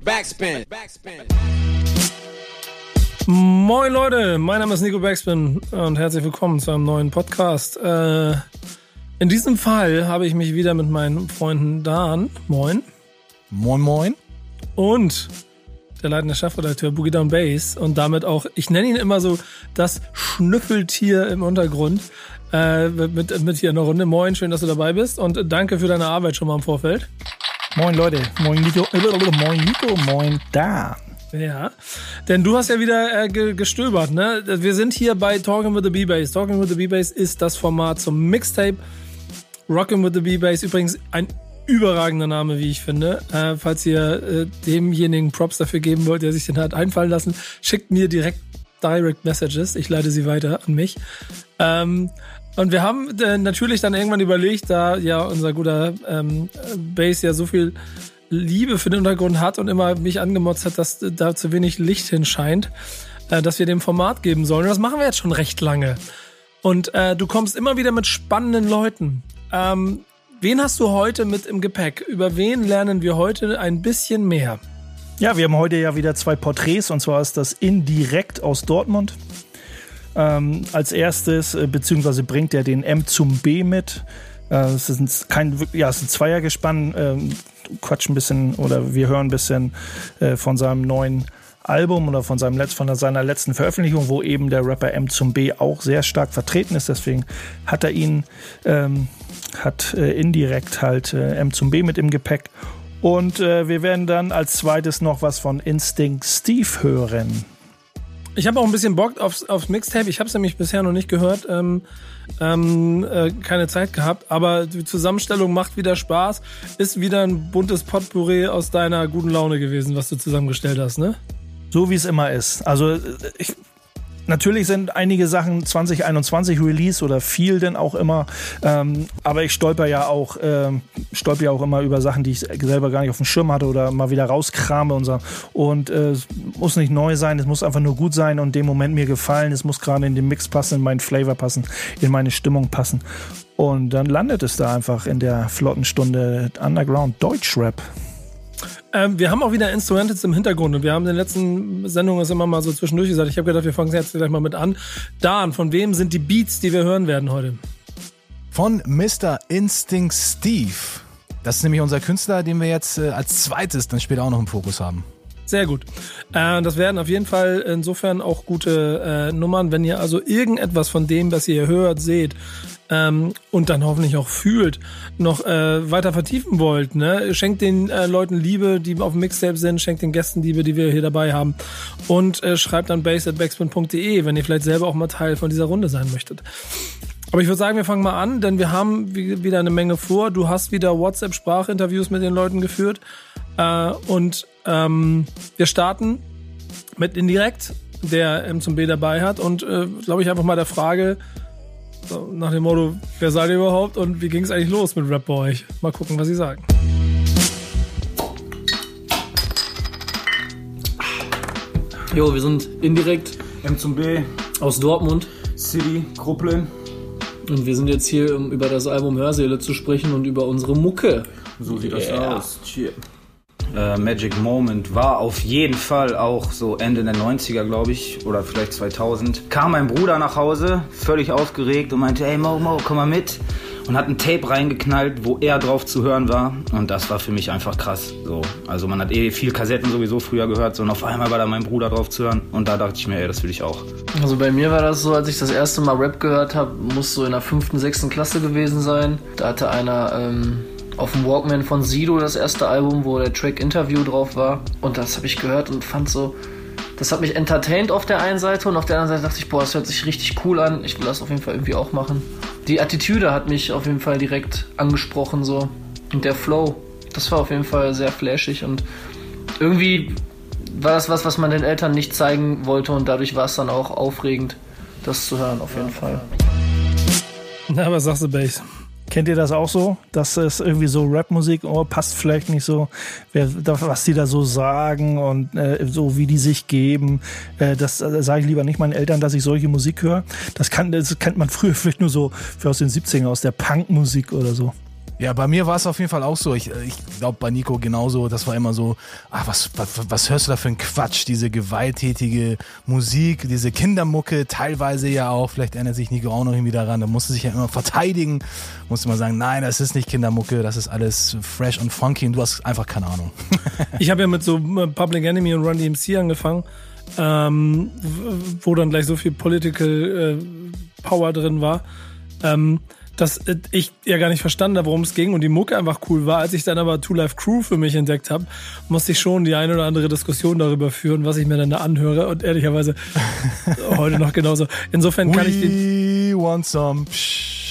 Backspin. Backspin. Moin Leute, mein Name ist Nico Backspin und herzlich willkommen zu einem neuen Podcast. Äh, in diesem Fall habe ich mich wieder mit meinen Freunden Dan, moin, Moin, moin. und der leitende Chefredakteur Boogie Down Bass und damit auch, ich nenne ihn immer so das Schnüffeltier im Untergrund äh, mit, mit hier einer Runde. Moin, schön, dass du dabei bist und danke für deine Arbeit schon mal im Vorfeld. Moin, Leute. Moin, Nico. Moin, Nico. Moin, da. Ja, denn du hast ja wieder äh, ge gestöbert, ne? Wir sind hier bei Talking with the B-Bass. Talking with the B-Bass ist das Format zum Mixtape. Rockin' with the B-Bass übrigens ein überragender Name, wie ich finde. Äh, falls ihr äh, demjenigen Props dafür geben wollt, der sich den hat einfallen lassen, schickt mir direkt Direct Messages. Ich leite sie weiter an mich. Ähm, und wir haben äh, natürlich dann irgendwann überlegt, da ja unser guter ähm, Bass ja so viel Liebe für den Untergrund hat und immer mich angemotzt hat, dass da zu wenig Licht hinscheint, äh, dass wir dem Format geben sollen. Und das machen wir jetzt schon recht lange. Und äh, du kommst immer wieder mit spannenden Leuten. Ähm, wen hast du heute mit im Gepäck? Über wen lernen wir heute ein bisschen mehr? Ja, wir haben heute ja wieder zwei Porträts und zwar ist das indirekt aus Dortmund. Ähm, als erstes, äh, beziehungsweise bringt er den M zum B mit. Äh, es ist kein, ja, es ist ein Zweiergespann. Ähm, Quatsch ein bisschen oder wir hören ein bisschen äh, von seinem neuen Album oder von, seinem Letz-, von seiner letzten Veröffentlichung, wo eben der Rapper M zum B auch sehr stark vertreten ist. Deswegen hat er ihn, ähm, hat äh, indirekt halt äh, M zum B mit im Gepäck. Und äh, wir werden dann als zweites noch was von Instinct Steve hören. Ich habe auch ein bisschen Bock aufs, aufs Mixtape. Ich habe es nämlich bisher noch nicht gehört. Ähm, ähm, äh, keine Zeit gehabt. Aber die Zusammenstellung macht wieder Spaß. Ist wieder ein buntes Potpourri aus deiner guten Laune gewesen, was du zusammengestellt hast, ne? So wie es immer ist. Also ich, natürlich sind einige Sachen 2021 Release oder viel denn auch immer. Ähm, aber ich stolper ja auch, ähm, stolper ja auch immer über Sachen, die ich selber gar nicht auf dem Schirm hatte oder mal wieder rauskrame und so. Und äh, es muss nicht neu sein, es muss einfach nur gut sein und dem Moment mir gefallen. Es muss gerade in den Mix passen, in meinen Flavor passen, in meine Stimmung passen. Und dann landet es da einfach in der flotten Stunde Underground Deutschrap. Ähm, wir haben auch wieder Instrumentals im Hintergrund und wir haben in den letzten Sendungen das immer mal so zwischendurch gesagt. Ich habe gedacht, wir fangen jetzt gleich mal mit an. Dan, von wem sind die Beats, die wir hören werden heute? Von Mr. Instinct Steve. Das ist nämlich unser Künstler, den wir jetzt äh, als zweites dann später auch noch im Fokus haben. Sehr gut. Äh, das werden auf jeden Fall insofern auch gute äh, Nummern. Wenn ihr also irgendetwas von dem, was ihr hört, seht ähm, und dann hoffentlich auch fühlt, noch äh, weiter vertiefen wollt, ne? schenkt den äh, Leuten Liebe, die auf dem Mixtape sind, schenkt den Gästen Liebe, die wir hier dabei haben und äh, schreibt dann base.backspin.de, wenn ihr vielleicht selber auch mal Teil von dieser Runde sein möchtet. Aber ich würde sagen, wir fangen mal an, denn wir haben wieder eine Menge vor. Du hast wieder WhatsApp-Sprachinterviews mit den Leuten geführt. Äh, und ähm, wir starten mit Indirekt, der M zum B dabei hat. Und äh, glaube ich einfach mal der Frage so, nach dem Motto, wer seid ihr überhaupt und wie ging es eigentlich los mit Rap bei euch? Mal gucken, was sie sagen. Jo, wir sind indirekt M zum B, aus Dortmund City, Krupplin. und wir sind jetzt hier, um über das Album Hörsäle zu sprechen und über unsere Mucke. So sieht Yeah. das aus. Cheer. Äh, Magic Moment war auf jeden Fall auch so Ende der 90er, glaube ich, oder vielleicht 2000. Kam mein Bruder nach Hause, völlig aufgeregt und meinte, hey Mo, Mo, komm mal mit. Und hat ein Tape reingeknallt, wo er drauf zu hören war. Und das war für mich einfach krass. So. Also man hat eh viel Kassetten sowieso früher gehört, so und auf einmal war da mein Bruder drauf zu hören. Und da dachte ich mir, ey, das will ich auch. Also bei mir war das so, als ich das erste Mal Rap gehört habe, muss so in der fünften, sechsten Klasse gewesen sein. Da hatte einer ähm, auf dem Walkman von Sido das erste Album, wo der Track Interview drauf war. Und das habe ich gehört und fand so, das hat mich entertained auf der einen Seite und auf der anderen Seite dachte ich, boah, das hört sich richtig cool an. Ich will das auf jeden Fall irgendwie auch machen. Die Attitüde hat mich auf jeden Fall direkt angesprochen so. Und der Flow, das war auf jeden Fall sehr flashig und irgendwie war das was, was man den Eltern nicht zeigen wollte und dadurch war es dann auch aufregend, das zu hören, auf jeden Fall. Na, was sagst du, Bass? Kennt ihr das auch so? Dass es irgendwie so Rapmusik, oh, passt vielleicht nicht so, was die da so sagen und äh, so wie die sich geben. Äh, das äh, sage ich lieber nicht meinen Eltern, dass ich solche Musik höre. Das, kann, das kennt man früher vielleicht nur so für aus den 70ern, aus der Punkmusik oder so. Ja, bei mir war es auf jeden Fall auch so. Ich, ich glaube bei Nico genauso. Das war immer so, ach, was, was, was hörst du da für ein Quatsch? Diese gewalttätige Musik, diese Kindermucke, teilweise ja auch. Vielleicht erinnert sich Nico auch noch irgendwie daran. Da musste sich ja immer verteidigen. Musste mal sagen, nein, das ist nicht Kindermucke, das ist alles fresh und funky und du hast einfach keine Ahnung. ich habe ja mit so äh, Public Enemy und Run DMC angefangen, ähm, wo dann gleich so viel Political äh, Power drin war. Ähm, dass äh, ich ja gar nicht verstanden habe, worum es ging und die Mucke einfach cool war. Als ich dann aber Two Life Crew für mich entdeckt habe, musste ich schon die eine oder andere Diskussion darüber führen, was ich mir dann da anhöre und ehrlicherweise heute noch genauso. Insofern kann We ich den. want some.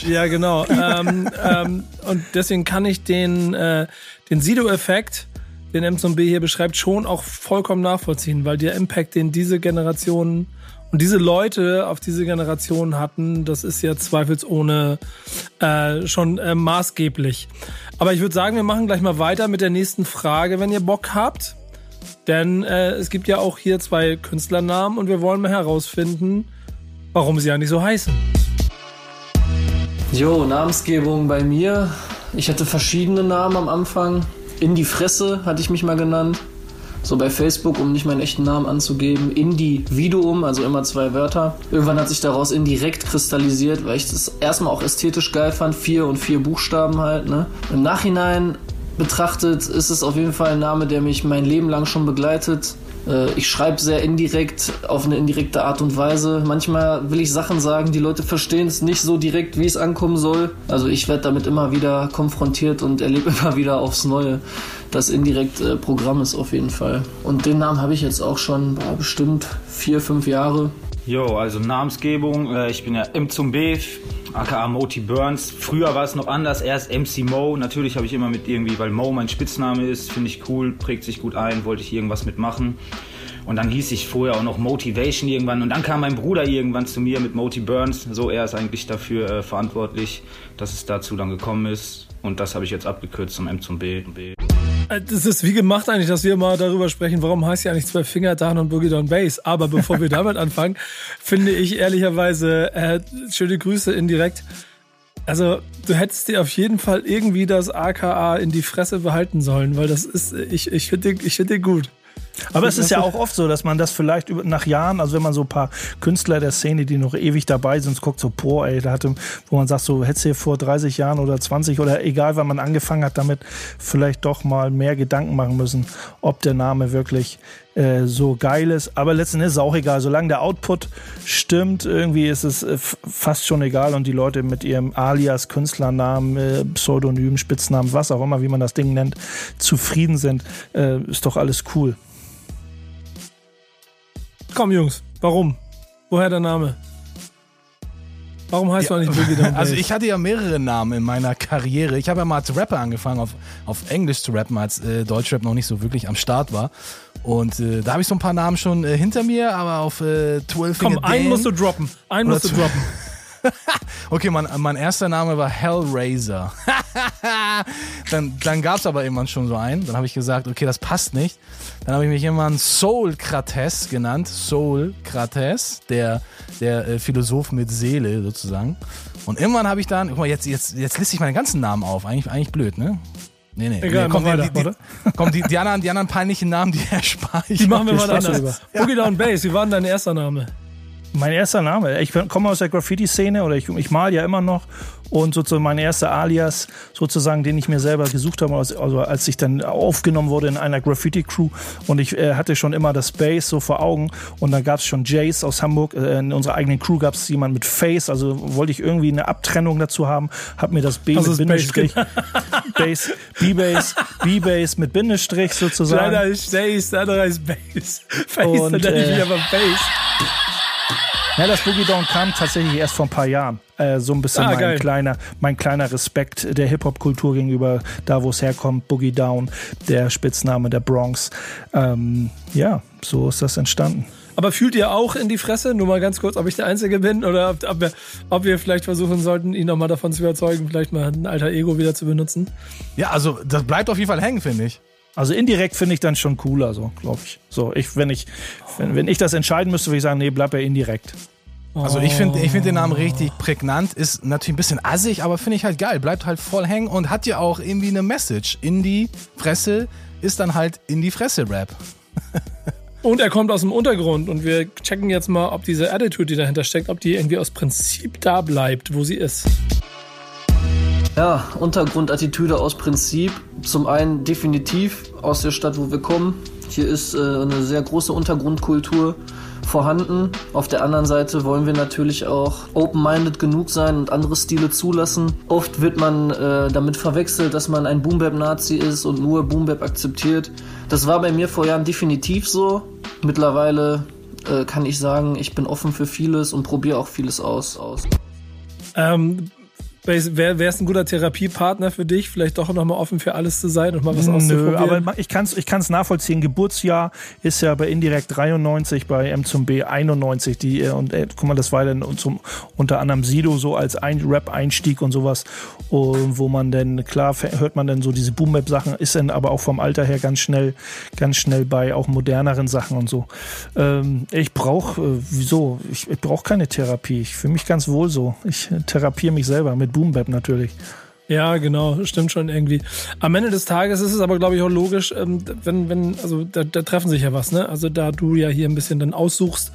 Ja, genau. ähm, ähm, und deswegen kann ich den, äh, den Sido-Effekt, den M2B hier beschreibt, schon auch vollkommen nachvollziehen, weil der Impact, den diese Generationen und diese Leute auf diese Generation hatten, das ist ja zweifelsohne äh, schon äh, maßgeblich. Aber ich würde sagen, wir machen gleich mal weiter mit der nächsten Frage, wenn ihr Bock habt. Denn äh, es gibt ja auch hier zwei Künstlernamen und wir wollen mal herausfinden, warum sie eigentlich so heißen. Jo, Namensgebung bei mir. Ich hatte verschiedene Namen am Anfang. In die Fresse hatte ich mich mal genannt. So bei Facebook, um nicht meinen echten Namen anzugeben. Individuum, also immer zwei Wörter. Irgendwann hat sich daraus indirekt kristallisiert, weil ich das erstmal auch ästhetisch geil fand. Vier und vier Buchstaben halt. Ne? Im Nachhinein betrachtet ist es auf jeden Fall ein Name, der mich mein Leben lang schon begleitet. Äh, Ich schreibe sehr indirekt, auf eine indirekte Art und Weise. Manchmal will ich Sachen sagen, die Leute verstehen es nicht so direkt, wie es ankommen soll. Also ich werde damit immer wieder konfrontiert und erlebe immer wieder aufs Neue. Das indirekt äh, Programm ist auf jeden Fall. Und den Namen habe ich jetzt auch schon boah, bestimmt vier, fünf Jahre. Jo, also Namensgebung. Äh, ich bin ja M zum B, aka Moti Burns. Früher war es noch anders, erst MC Mo. Natürlich habe ich immer mit irgendwie, weil Mo mein Spitzname ist, finde ich cool, prägt sich gut ein, wollte ich irgendwas mitmachen. Und dann hieß ich vorher auch noch Motivation irgendwann. Und dann kam mein Bruder irgendwann zu mir mit Moti Burns. So, er ist eigentlich dafür äh, verantwortlich, dass es dazu dann gekommen ist. Und das habe ich jetzt abgekürzt zum M zum B. Äh, Das ist wie gemacht eigentlich, dass wir mal darüber sprechen, warum heißt ja eigentlich zwei Finger Down und Boogie Down Bass. Aber bevor wir damit anfangen, finde ich ehrlicherweise äh, schöne Grüße indirekt. Also du hättest dir auf jeden Fall irgendwie das AKA in die Fresse behalten sollen, weil das ist, ich, ich finde ich find den gut. Aber es ist ja auch oft so, dass man das vielleicht nach Jahren, also wenn man so ein paar Künstler der Szene, die noch ewig dabei sind, guckt so, boah, ey, da hatte, wo man sagt, so hättest du vor 30 Jahren oder 20 oder egal, wann man angefangen hat, damit vielleicht doch mal mehr Gedanken machen müssen, ob der Name wirklich äh, so geil ist. Aber letzten Endes ist es auch egal. Solange der Output stimmt, irgendwie ist es äh, fast schon egal und die Leute mit ihrem Alias, Künstlernamen, äh, Pseudonym, Spitznamen, was auch immer, wie man das Ding nennt, zufrieden sind, äh, ist doch alles cool. Komm Jungs, warum? Woher der Name? Warum heißt du eigentlich Boogie Down Bass? Also ich hatte ja mehrere Namen in meiner Karriere. Ich habe ja mal als Rapper angefangen, auf, auf Englisch zu rappen, als äh, Deutschrap noch nicht so wirklich am Start war. Und äh, da habe ich so ein paar Namen schon äh, hinter mir, aber auf äh, 12 Komm, einen musst du droppen. Einen musst du droppen. Okay, mein, mein erster Name war Hellraiser. dann dann gab es aber irgendwann schon so einen. Dann habe ich gesagt, okay, das passt nicht. Dann habe ich mich irgendwann Soul Krates genannt. Soul Krates, der, der äh, Philosoph mit Seele sozusagen. Und irgendwann habe ich dann, guck mal, jetzt, jetzt, jetzt liste ich meine ganzen Namen auf. Eigentlich, eigentlich blöd, ne? Nee, nee. Egal, nee, komm, weiter, die, oder? die, komm, die, die, anderen, die anderen peinlichen Namen, die erspare ich. Die machen wir mal anders. Boogie Down Bass, wie war denn dein erster Name? Mein erster Name. Ich komme aus der Graffiti-Szene oder ich, ich mal ja immer noch. Und sozusagen mein erster Alias, sozusagen, den ich mir selber gesucht habe, also, als ich dann aufgenommen wurde in einer Graffiti-Crew. Und ich äh, hatte schon immer das Bass so vor Augen. Und dann gab es schon Jace aus Hamburg. Äh, in unserer eigenen Crew gab es jemanden mit Face. Also wollte ich irgendwie eine Abtrennung dazu haben. Hab mir das B Also mit Bindestrich, Bass, B-Bass, B-Bass mit Bindestrich sozusagen. Einer ist Bass, der andere ist Bass. Face, Und, dann nenne ich äh, mich aber Bass. Ja, das Boogie Down kam tatsächlich erst vor ein paar Jahren. Äh, so ein bisschen Ah, mein, geil. kleiner, mein kleiner Respekt der Hip-Hop-Kultur gegenüber da, wo es herkommt. Boogie Down, der Spitzname der Bronx. Ähm, ja, so ist das entstanden. Aber fühlt ihr auch in die Fresse? Nur mal ganz kurz, ob ich der Einzige bin oder ob, ob, wir, ob wir vielleicht versuchen sollten, ihn nochmal davon zu überzeugen, vielleicht mal ein alter Ego wieder zu benutzen. Ja, also das bleibt auf jeden Fall hängen, finde ich. Also indirekt finde ich dann schon cooler, so, glaube ich. So, ich, wenn ich, wenn, wenn ich das entscheiden müsste, würde ich sagen, nee, bleib ja indirekt. Also ich finde ich find den Namen richtig prägnant, ist natürlich ein bisschen assig, aber finde ich halt geil, bleibt halt voll hängen und hat ja auch irgendwie eine Message. In die Fresse ist dann halt in die Fresse Rap. Und er kommt aus dem Untergrund und wir checken jetzt mal, ob diese Attitude, die dahinter steckt, ob die irgendwie aus Prinzip da bleibt, wo sie ist. Ja, Untergrundattitüde aus Prinzip. Zum einen definitiv aus der Stadt, wo wir kommen. Hier ist äh, eine sehr große Untergrundkultur vorhanden. Auf der anderen Seite wollen wir natürlich auch open-minded genug sein und andere Stile zulassen. Oft wird man äh, damit verwechselt, dass man ein Boombap-Nazi ist und nur Boombap akzeptiert. Das war bei mir vor Jahren definitiv so. Mittlerweile äh, kann ich sagen, ich bin offen für vieles und probiere auch vieles aus. aus. Ähm, Wäre es ein guter Therapiepartner für dich, vielleicht doch nochmal offen für alles zu sein und mal was auszuprobieren? Nö, aber ich kann es ich kann's nachvollziehen. Geburtsjahr ist ja bei Indirekt 93, bei M zum B 91. Die, äh, und äh, guck mal, das war dann zum, unter anderem Sido so als ein Rap-Einstieg und sowas, und wo man dann, klar, hört man dann so diese Boom-Bap-Sachen, ist dann aber auch vom Alter her ganz schnell, ganz schnell bei auch moderneren Sachen und so. Ähm, ich brauche, äh, wieso? Ich, ich brauche keine Therapie. Ich fühle mich ganz wohl so. Ich äh, therapiere mich selber mit Boom Bap natürlich. Ja, genau, stimmt schon irgendwie. Am Ende des Tages ist es aber, glaube ich, auch logisch, ähm, wenn, wenn, also da, da treffen sich ja was, ne? Also da du ja hier ein bisschen dann aussuchst,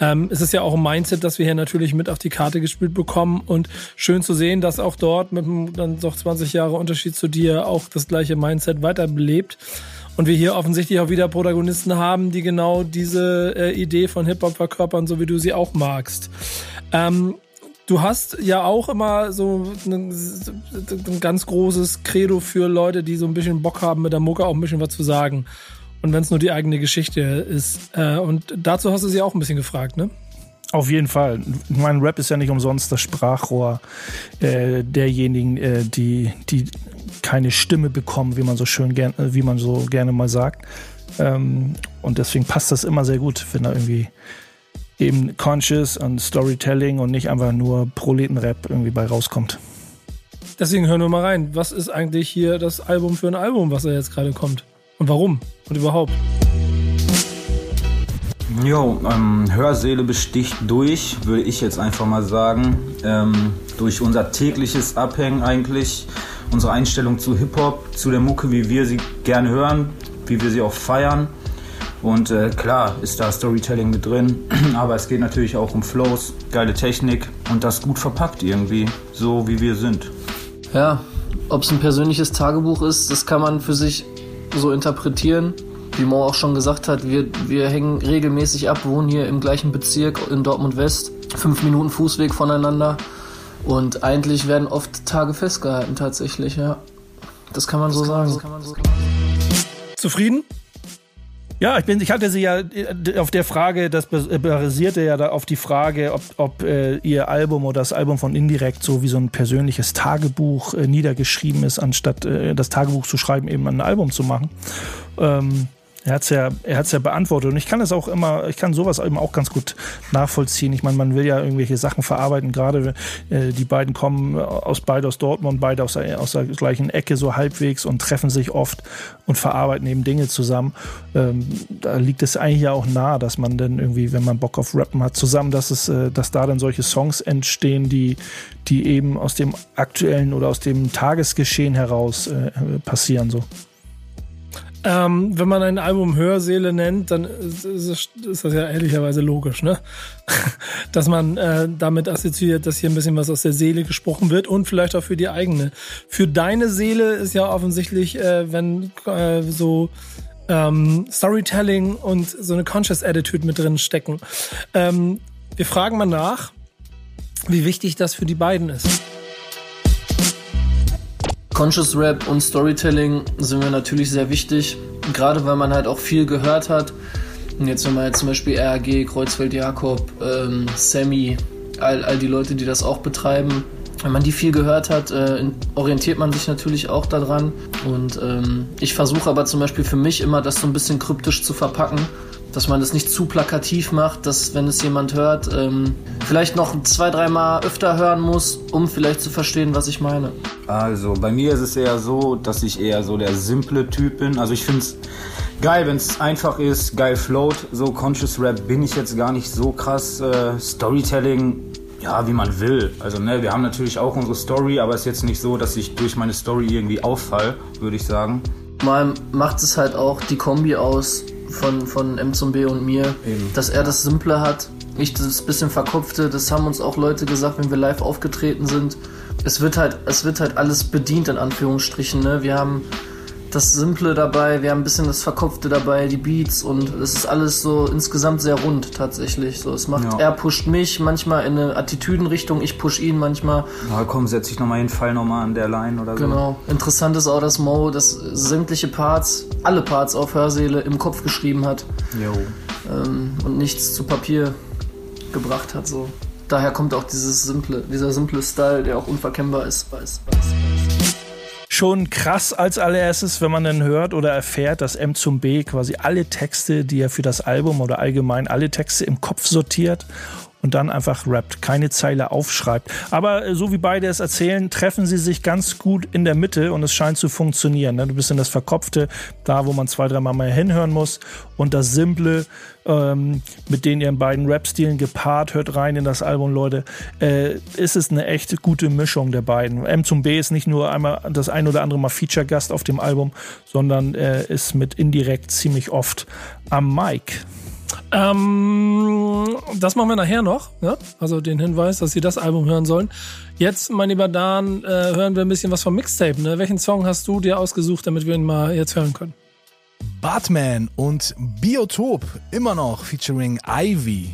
ähm, ist es ja auch ein Mindset, das wir hier natürlich mit auf die Karte gespielt bekommen und schön zu sehen, dass auch dort mit einem dann doch 20 Jahre Unterschied zu dir auch das gleiche Mindset weiterbelebt. Und wir hier offensichtlich auch wieder Protagonisten haben, die genau diese äh, Idee von Hip-Hop verkörpern, so wie du sie auch magst. Ähm, Du hast ja auch immer so ein, ein, ganz großes Credo für Leute, die so ein bisschen Bock haben, mit der Mucke auch ein bisschen was zu sagen. Und wenn es nur die eigene Geschichte ist. Äh, und dazu hast du sie auch ein bisschen gefragt, ne? Auf jeden Fall. Mein Rap ist ja nicht umsonst das Sprachrohr äh, derjenigen, äh, die, die keine Stimme bekommen, wie man so schön gern, wie man so gerne mal sagt. Ähm, und deswegen passt das immer sehr gut, wenn da irgendwie eben Conscious und Storytelling und nicht einfach nur Proletenrap irgendwie bei rauskommt. Deswegen hören wir mal rein. Was ist eigentlich hier das Album für ein Album, was da jetzt gerade kommt? Und warum? Und überhaupt? Jo, ähm, Hörseele besticht durch, würde ich jetzt einfach mal sagen. Ähm, durch unser tägliches Abhängen eigentlich, unsere Einstellung zu Hip-Hop, zu der Mucke, wie wir sie gerne hören, wie wir sie auch feiern. Und äh, klar ist da Storytelling mit drin, aber es geht natürlich auch um Flows, geile Technik und das gut verpackt irgendwie, so wie wir sind. Ja, ob es ein persönliches Tagebuch ist, das kann man für sich so interpretieren. Wie Mo auch schon gesagt hat, wir, wir hängen regelmäßig ab, wohnen hier im gleichen Bezirk in Dortmund West, fünf Minuten Fußweg voneinander. Und eigentlich werden oft Tage festgehalten tatsächlich, ja. Das kann man, das so, kann sagen. Man so sagen. Zufrieden? Ja, ich bin, ich hatte sie ja äh, auf der Frage, das äh, basierte ja da auf die Frage, ob, ob äh, ihr Album oder das Album von Indirekt so wie so ein persönliches Tagebuch äh, niedergeschrieben ist, anstatt äh, das Tagebuch zu schreiben, eben ein Album zu machen. Ähm, er hat es ja, er hat's ja beantwortet und ich kann es auch immer, ich kann sowas eben auch ganz gut nachvollziehen. Ich meine, man will ja irgendwelche Sachen verarbeiten. Gerade äh, die beiden kommen aus beide aus Dortmund, beide aus der, aus der gleichen Ecke so halbwegs und treffen sich oft und verarbeiten eben Dinge zusammen. Ähm, da liegt es eigentlich ja auch nahe, dass man dann irgendwie, wenn man Bock auf Rappen hat, zusammen, dass es, äh, dass da dann solche Songs entstehen, die, die eben aus dem aktuellen oder aus dem Tagesgeschehen heraus äh, passieren so. Ähm, wenn man ein Album Hörseele nennt, dann ist, ist, ist das ja ehrlicherweise logisch, ne? dass man äh, damit assoziiert, dass hier ein bisschen was aus der Seele gesprochen wird und vielleicht auch für die eigene. Für deine Seele ist ja offensichtlich, äh, wenn äh, so ähm, Storytelling und so eine Conscious Attitude mit drin stecken. Ähm, wir fragen mal nach, wie wichtig das für die beiden ist. Conscious Rap und Storytelling sind mir natürlich sehr wichtig, gerade weil man halt auch viel gehört hat. Und jetzt, wenn man jetzt zum Beispiel RAG, Kreuzfeld Jakob, ähm, Sammy, all, all die Leute, die das auch betreiben, wenn man die viel gehört hat, äh, orientiert man sich natürlich auch daran. Und ähm, ich versuche aber zum Beispiel für mich immer, das so ein bisschen kryptisch zu verpacken dass man das nicht zu plakativ macht, dass wenn es jemand hört, ähm, vielleicht noch zwei, dreimal öfter hören muss, um vielleicht zu verstehen, was ich meine. Also bei mir ist es eher so, dass ich eher so der simple Typ bin. Also ich finde es geil, wenn es einfach ist, geil float. So Conscious Rap bin ich jetzt gar nicht so krass. Äh, Storytelling, ja, wie man will. Also ne, wir haben natürlich auch unsere Story, aber es ist jetzt nicht so, dass ich durch meine Story irgendwie auffall, würde ich sagen. Mal macht es halt auch die Kombi aus von, von M zum B und mir, Eben. dass er das Simple hat, ich das bisschen verkopfte, das haben uns auch Leute gesagt, wenn wir live aufgetreten sind. Es wird halt, es wird halt alles bedient, in Anführungsstrichen, ne? Wir haben das Simple dabei, wir haben ein bisschen das Verkopfte dabei, die Beats und es ist alles so insgesamt sehr rund tatsächlich. So, es macht, Ja. er pusht mich manchmal in eine Attitüdenrichtung, ich push ihn manchmal. Na komm, setz dich nochmal hin, fall nochmal an der Line oder so. Genau. Interessant ist auch, dass Mo das sämtliche Parts, alle Parts auf Hörsäle im Kopf geschrieben hat Jo. ähm, und nichts zu Papier gebracht hat. So. Daher kommt auch dieses simple, dieser simple Style, der auch unverkennbar ist. Weiß, weiß, weiß. Schon krass als allererstes, wenn man dann hört oder erfährt, dass M zum B quasi alle Texte, die er für das Album oder allgemein alle Texte im Kopf sortiert und dann einfach rappt, keine Zeile aufschreibt. Aber äh, so wie beide es erzählen, treffen sie sich ganz gut in der Mitte und es scheint zu funktionieren. Ne? Du bist in das Verkopfte, da wo man zwei, dreimal mal hinhören muss und das Simple, ähm, mit den ihren beiden Rap-Stilen gepaart, hört rein in das Album, Leute, äh, ist es eine echt gute Mischung der beiden. M zum B ist nicht nur einmal das ein oder andere Mal Feature-Gast auf dem Album, sondern äh, ist mit indirekt ziemlich oft am Mic. Ähm, das machen wir nachher noch. Ne? Also den Hinweis, dass Sie das Album hören sollen. Jetzt, mein lieber Dan, äh, hören wir ein bisschen was vom Mixtape. Ne? Welchen Song hast du dir ausgesucht, damit wir ihn mal jetzt hören können? Batman und Biotop immer noch featuring Ivy.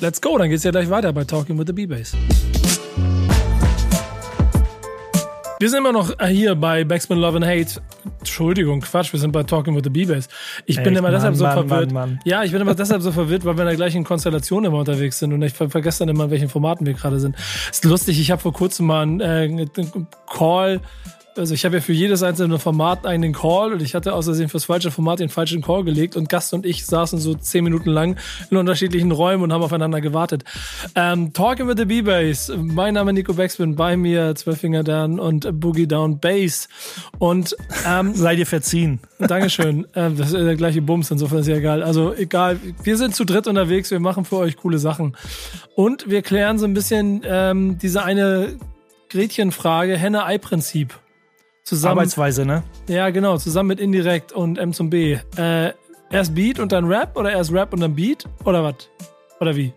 Let's go, dann geht's ja gleich weiter bei Talking with the B-Bass. Wir sind immer noch hier bei Backspin Love and Hate. Entschuldigung, Quatsch, wir sind bei Talking with the B-Bass. Ich bin Echt, immer deshalb Mann, so Mann, verwirrt. Mann, Mann. Ja, ich bin immer deshalb so verwirrt, weil wir in der gleichen Konstellation immer unterwegs sind und ich ver vergesse dann immer, in welchen Formaten wir gerade sind. Ist lustig, ich habe vor kurzem mal einen, äh, einen Call also ich habe ja für jedes einzelne Format einen Call und ich hatte aus Versehen fürs falsche Format den falschen Call gelegt und Gast und ich saßen so zehn Minuten lang in unterschiedlichen Räumen und haben aufeinander gewartet. Ähm, Talking with the B-Bass. Mein Name ist Nico Backspin, bei mir Zwölffinger Dan und Boogie Down Bass. Und ähm, Sei dir verziehen. Dankeschön. Ähm, das ist der gleiche Bums, insofern ist ja egal. Also egal, wir sind zu dritt unterwegs, wir machen für euch coole Sachen. Und wir klären so ein bisschen ähm, diese eine Gretchenfrage, Henne-Ei-Prinzip. Zusammen, Arbeitsweise, ne? ja, genau, zusammen mit Indirekt und M zum B. Äh, erst Beat und dann Rap oder erst Rap und dann Beat? Oder was? Oder wie?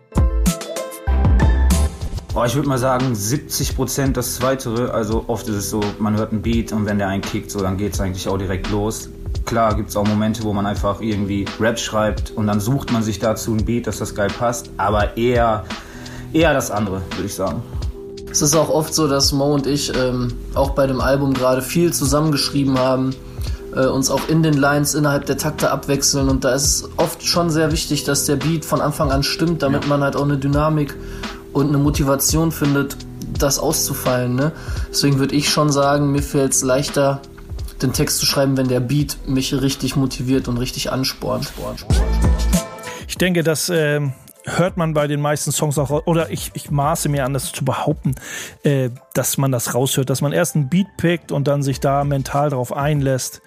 Oh, ich würde mal sagen, 70% das Zweitere. Also oft ist es so, man hört einen Beat und wenn der einen kickt, so, dann geht's eigentlich auch direkt los. Klar gibt es auch Momente, wo man einfach irgendwie Rap schreibt und dann sucht man sich dazu ein Beat, dass das geil passt. Aber eher, eher das andere, würde ich sagen. Es ist auch oft so, dass Mo und ich ähm, auch bei dem Album gerade viel zusammengeschrieben haben, äh, uns auch in den Lines innerhalb der Takte abwechseln und da ist es oft schon sehr wichtig, dass der Beat von Anfang an stimmt, damit man halt auch eine Dynamik und eine Motivation findet, das auszufallen. Ne? Deswegen würde ich schon sagen, mir fällt es leichter, den Text zu schreiben, wenn der Beat mich richtig motiviert und richtig anspornt. Ich denke, das ähm, hört man bei den meisten Songs auch, oder ich, ich maße mir an, das zu behaupten, äh, dass man das raushört, dass man erst einen Beat pickt und dann sich da mental drauf einlässt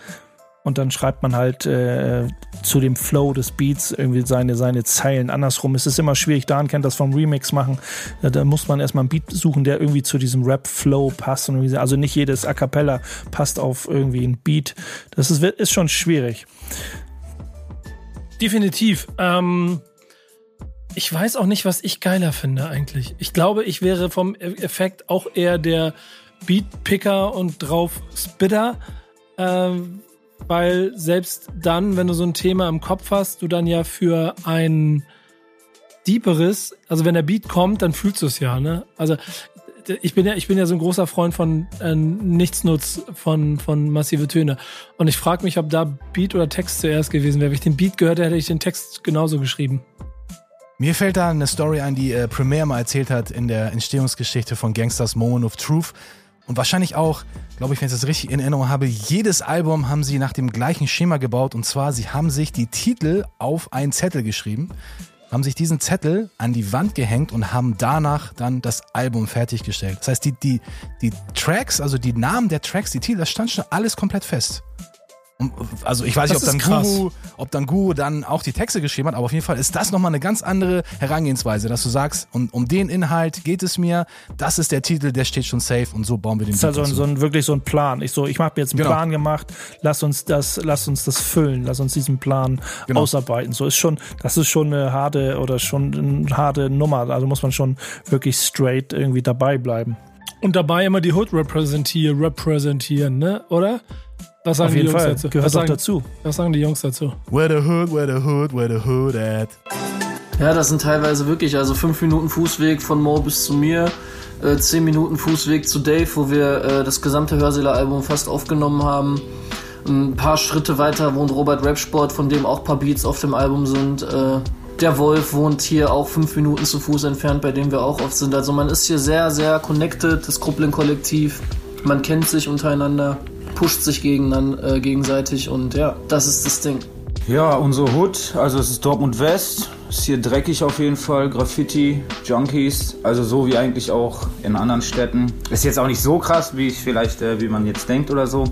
und dann schreibt man halt äh, zu dem Flow des Beats irgendwie seine, seine Zeilen. Andersrum ist es immer schwierig, Dan kennt das vom Remix machen, ja, da muss man erstmal einen Beat suchen, der irgendwie zu diesem Rap-Flow passt. Also nicht jedes A Cappella passt auf irgendwie einen Beat. Das ist, ist schon schwierig. Definitiv. Ähm, ich weiß auch nicht, was ich geiler finde eigentlich. Ich glaube, ich wäre vom Effekt auch eher der Beatpicker und drauf Spitter, ähm, weil selbst dann, wenn du so ein Thema im Kopf hast, du dann ja für ein deeperes, also wenn der Beat kommt, dann fühlst du es ja, ne? Also ich bin ja, ich bin ja so ein großer Freund von äh, Nichtsnutz von, von massive Töne. Und ich frage mich, ob da Beat oder Text zuerst gewesen wäre. Wenn ich den Beat gehört hätte, hätte ich den Text genauso geschrieben. Mir fällt da eine Story ein, die äh, Premier mal erzählt hat in der Entstehungsgeschichte von Gangsters Moment of Truth. und wahrscheinlich auch, glaube ich, wenn ich das richtig in Erinnerung habe, jedes Album haben sie nach dem gleichen Schema gebaut und zwar, sie haben sich die Titel auf einen Zettel geschrieben, haben sich diesen Zettel an die Wand gehängt und haben danach dann das Album fertiggestellt. Das heißt, die, die, die Tracks, also die Namen der Tracks, die Titel, das stand schon alles komplett fest. Also ich weiß nicht, ob Das dann. Guru, ob dann Guru dann auch die Texte geschrieben hat, aber auf jeden Fall ist das nochmal eine ganz andere Herangehensweise, dass du sagst, um, um den Inhalt geht es mir, das ist der Titel, der steht schon safe und so bauen wir den Das ist halt so ein, dazu. so ein, wirklich so ein Plan. Ich so, ich habe mir jetzt einen Genau. Plan gemacht, lass uns das, lass uns das füllen, lass uns diesen Plan Genau. ausarbeiten. So ist schon, das ist schon eine harte oder schon eine harte Nummer. Also muss man schon wirklich straight irgendwie dabei bleiben. Und dabei immer die Hood repräsentieren, repräsentieren, ne? Oder? Was sagen Auf die jeden Jungs Fall. dazu? Gehört was, doch sagen, dazu. was sagen die Jungs dazu? Where the hood, where the hood, where the hood at? Ja, das sind teilweise wirklich, also fünf Minuten Fußweg von Mo bis zu mir, äh, zehn Minuten Fußweg zu Dave, wo wir äh, das gesamte Hörsäle-Album fast aufgenommen haben. Ein paar Schritte weiter wohnt Robert Rapsport, von dem auch ein paar Beats auf dem Album sind. Äh, der Wolf wohnt hier auch fünf Minuten zu Fuß entfernt, bei dem wir auch oft sind. Also man ist hier sehr, sehr connected, das Krupplin-Kollektiv. Man kennt sich untereinander, pusht sich gegeneinander, äh, gegenseitig und ja, das ist das Ding. Ja, unsere Hood, also es ist Dortmund West, ist hier dreckig auf jeden Fall, Graffiti, Junkies, also so wie eigentlich auch in anderen Städten. Ist jetzt auch nicht so krass, wie ich vielleicht, äh, wie man jetzt denkt oder so.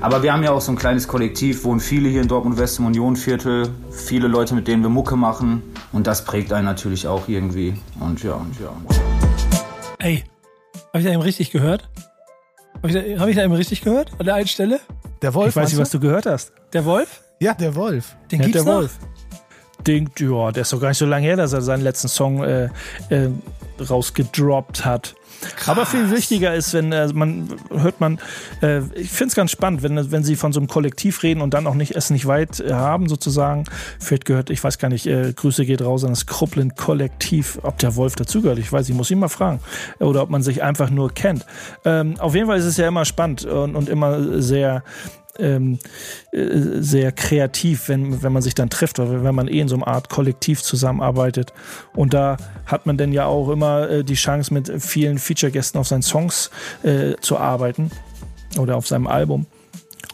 Aber wir haben ja auch so ein kleines Kollektiv, wohnen viele hier in Dortmund West im Unionviertel, viele Leute, mit denen wir Mucke machen und das prägt einen natürlich auch irgendwie. Und ja, und ja. Und ja. Ey, habe ich da eben richtig gehört? Habe ich, da- hab ich da eben richtig gehört? An der einen Stelle? Der Wolf, Ich weiß nicht, was meinst du gehört hast. Der Wolf? du? Ja, der Wolf. Den Ja, gibt's der noch? Wolf. Den, ja, der ist doch gar nicht so lange her, dass er seinen letzten Song äh, äh, rausgedroppt hat. Aber viel wichtiger ist, wenn äh, man hört man, äh, ich finde es ganz spannend, wenn, wenn sie von so einem Kollektiv reden und dann auch nicht es nicht weit äh, haben sozusagen. Vielleicht gehört, ich weiß gar nicht, äh, Grüße geht raus an das Krupplin Kollektiv, ob der Wolf dazugehört. Ich weiß, ich muss ihn mal fragen. Oder ob man sich einfach nur kennt. Ähm, auf jeden Fall ist es ja immer spannend und, und immer sehr ähm, äh, sehr kreativ, wenn, wenn man sich dann trifft, oder wenn man eh in so einer Art Kollektiv zusammenarbeitet. Und da hat man dann ja auch immer äh, die Chance, mit vielen Feature-Gästen auf seinen Songs äh, zu arbeiten oder auf seinem Album.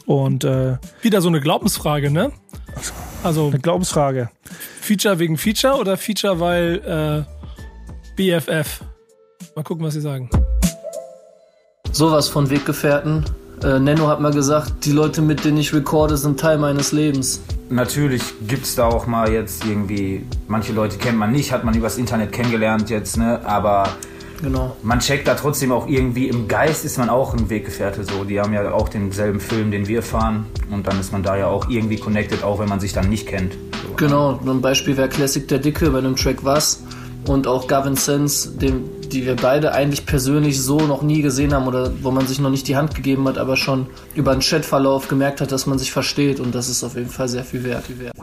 Und äh, Wieder so eine Glaubensfrage, ne? Also eine Glaubensfrage. Feature wegen Feature oder Feature weil äh, BFF? Mal gucken, was sie sagen. Sowas von Weggefährten. Äh, Nenno hat mal gesagt, die Leute, mit denen ich recorde, sind Teil meines Lebens. Natürlich gibt's da auch mal jetzt irgendwie, manche Leute kennt man nicht, hat man übers Internet kennengelernt jetzt, ne? Aber Genau. man checkt da trotzdem auch irgendwie, im Geist ist man auch ein Weggefährte so. Die haben ja auch denselben Film, den wir fahren. Und dann ist man da ja auch irgendwie connected, auch wenn man sich dann nicht kennt. So. Genau. Ein Beispiel wäre Classic der Dicke bei dem Track Was. Und auch Gavin Sense, dem, die wir beide eigentlich persönlich so noch nie gesehen haben oder wo man sich noch nicht die Hand gegeben hat, aber schon über einen Chatverlauf gemerkt hat, dass man sich versteht. Und das ist auf jeden Fall sehr viel wert. Viel wert.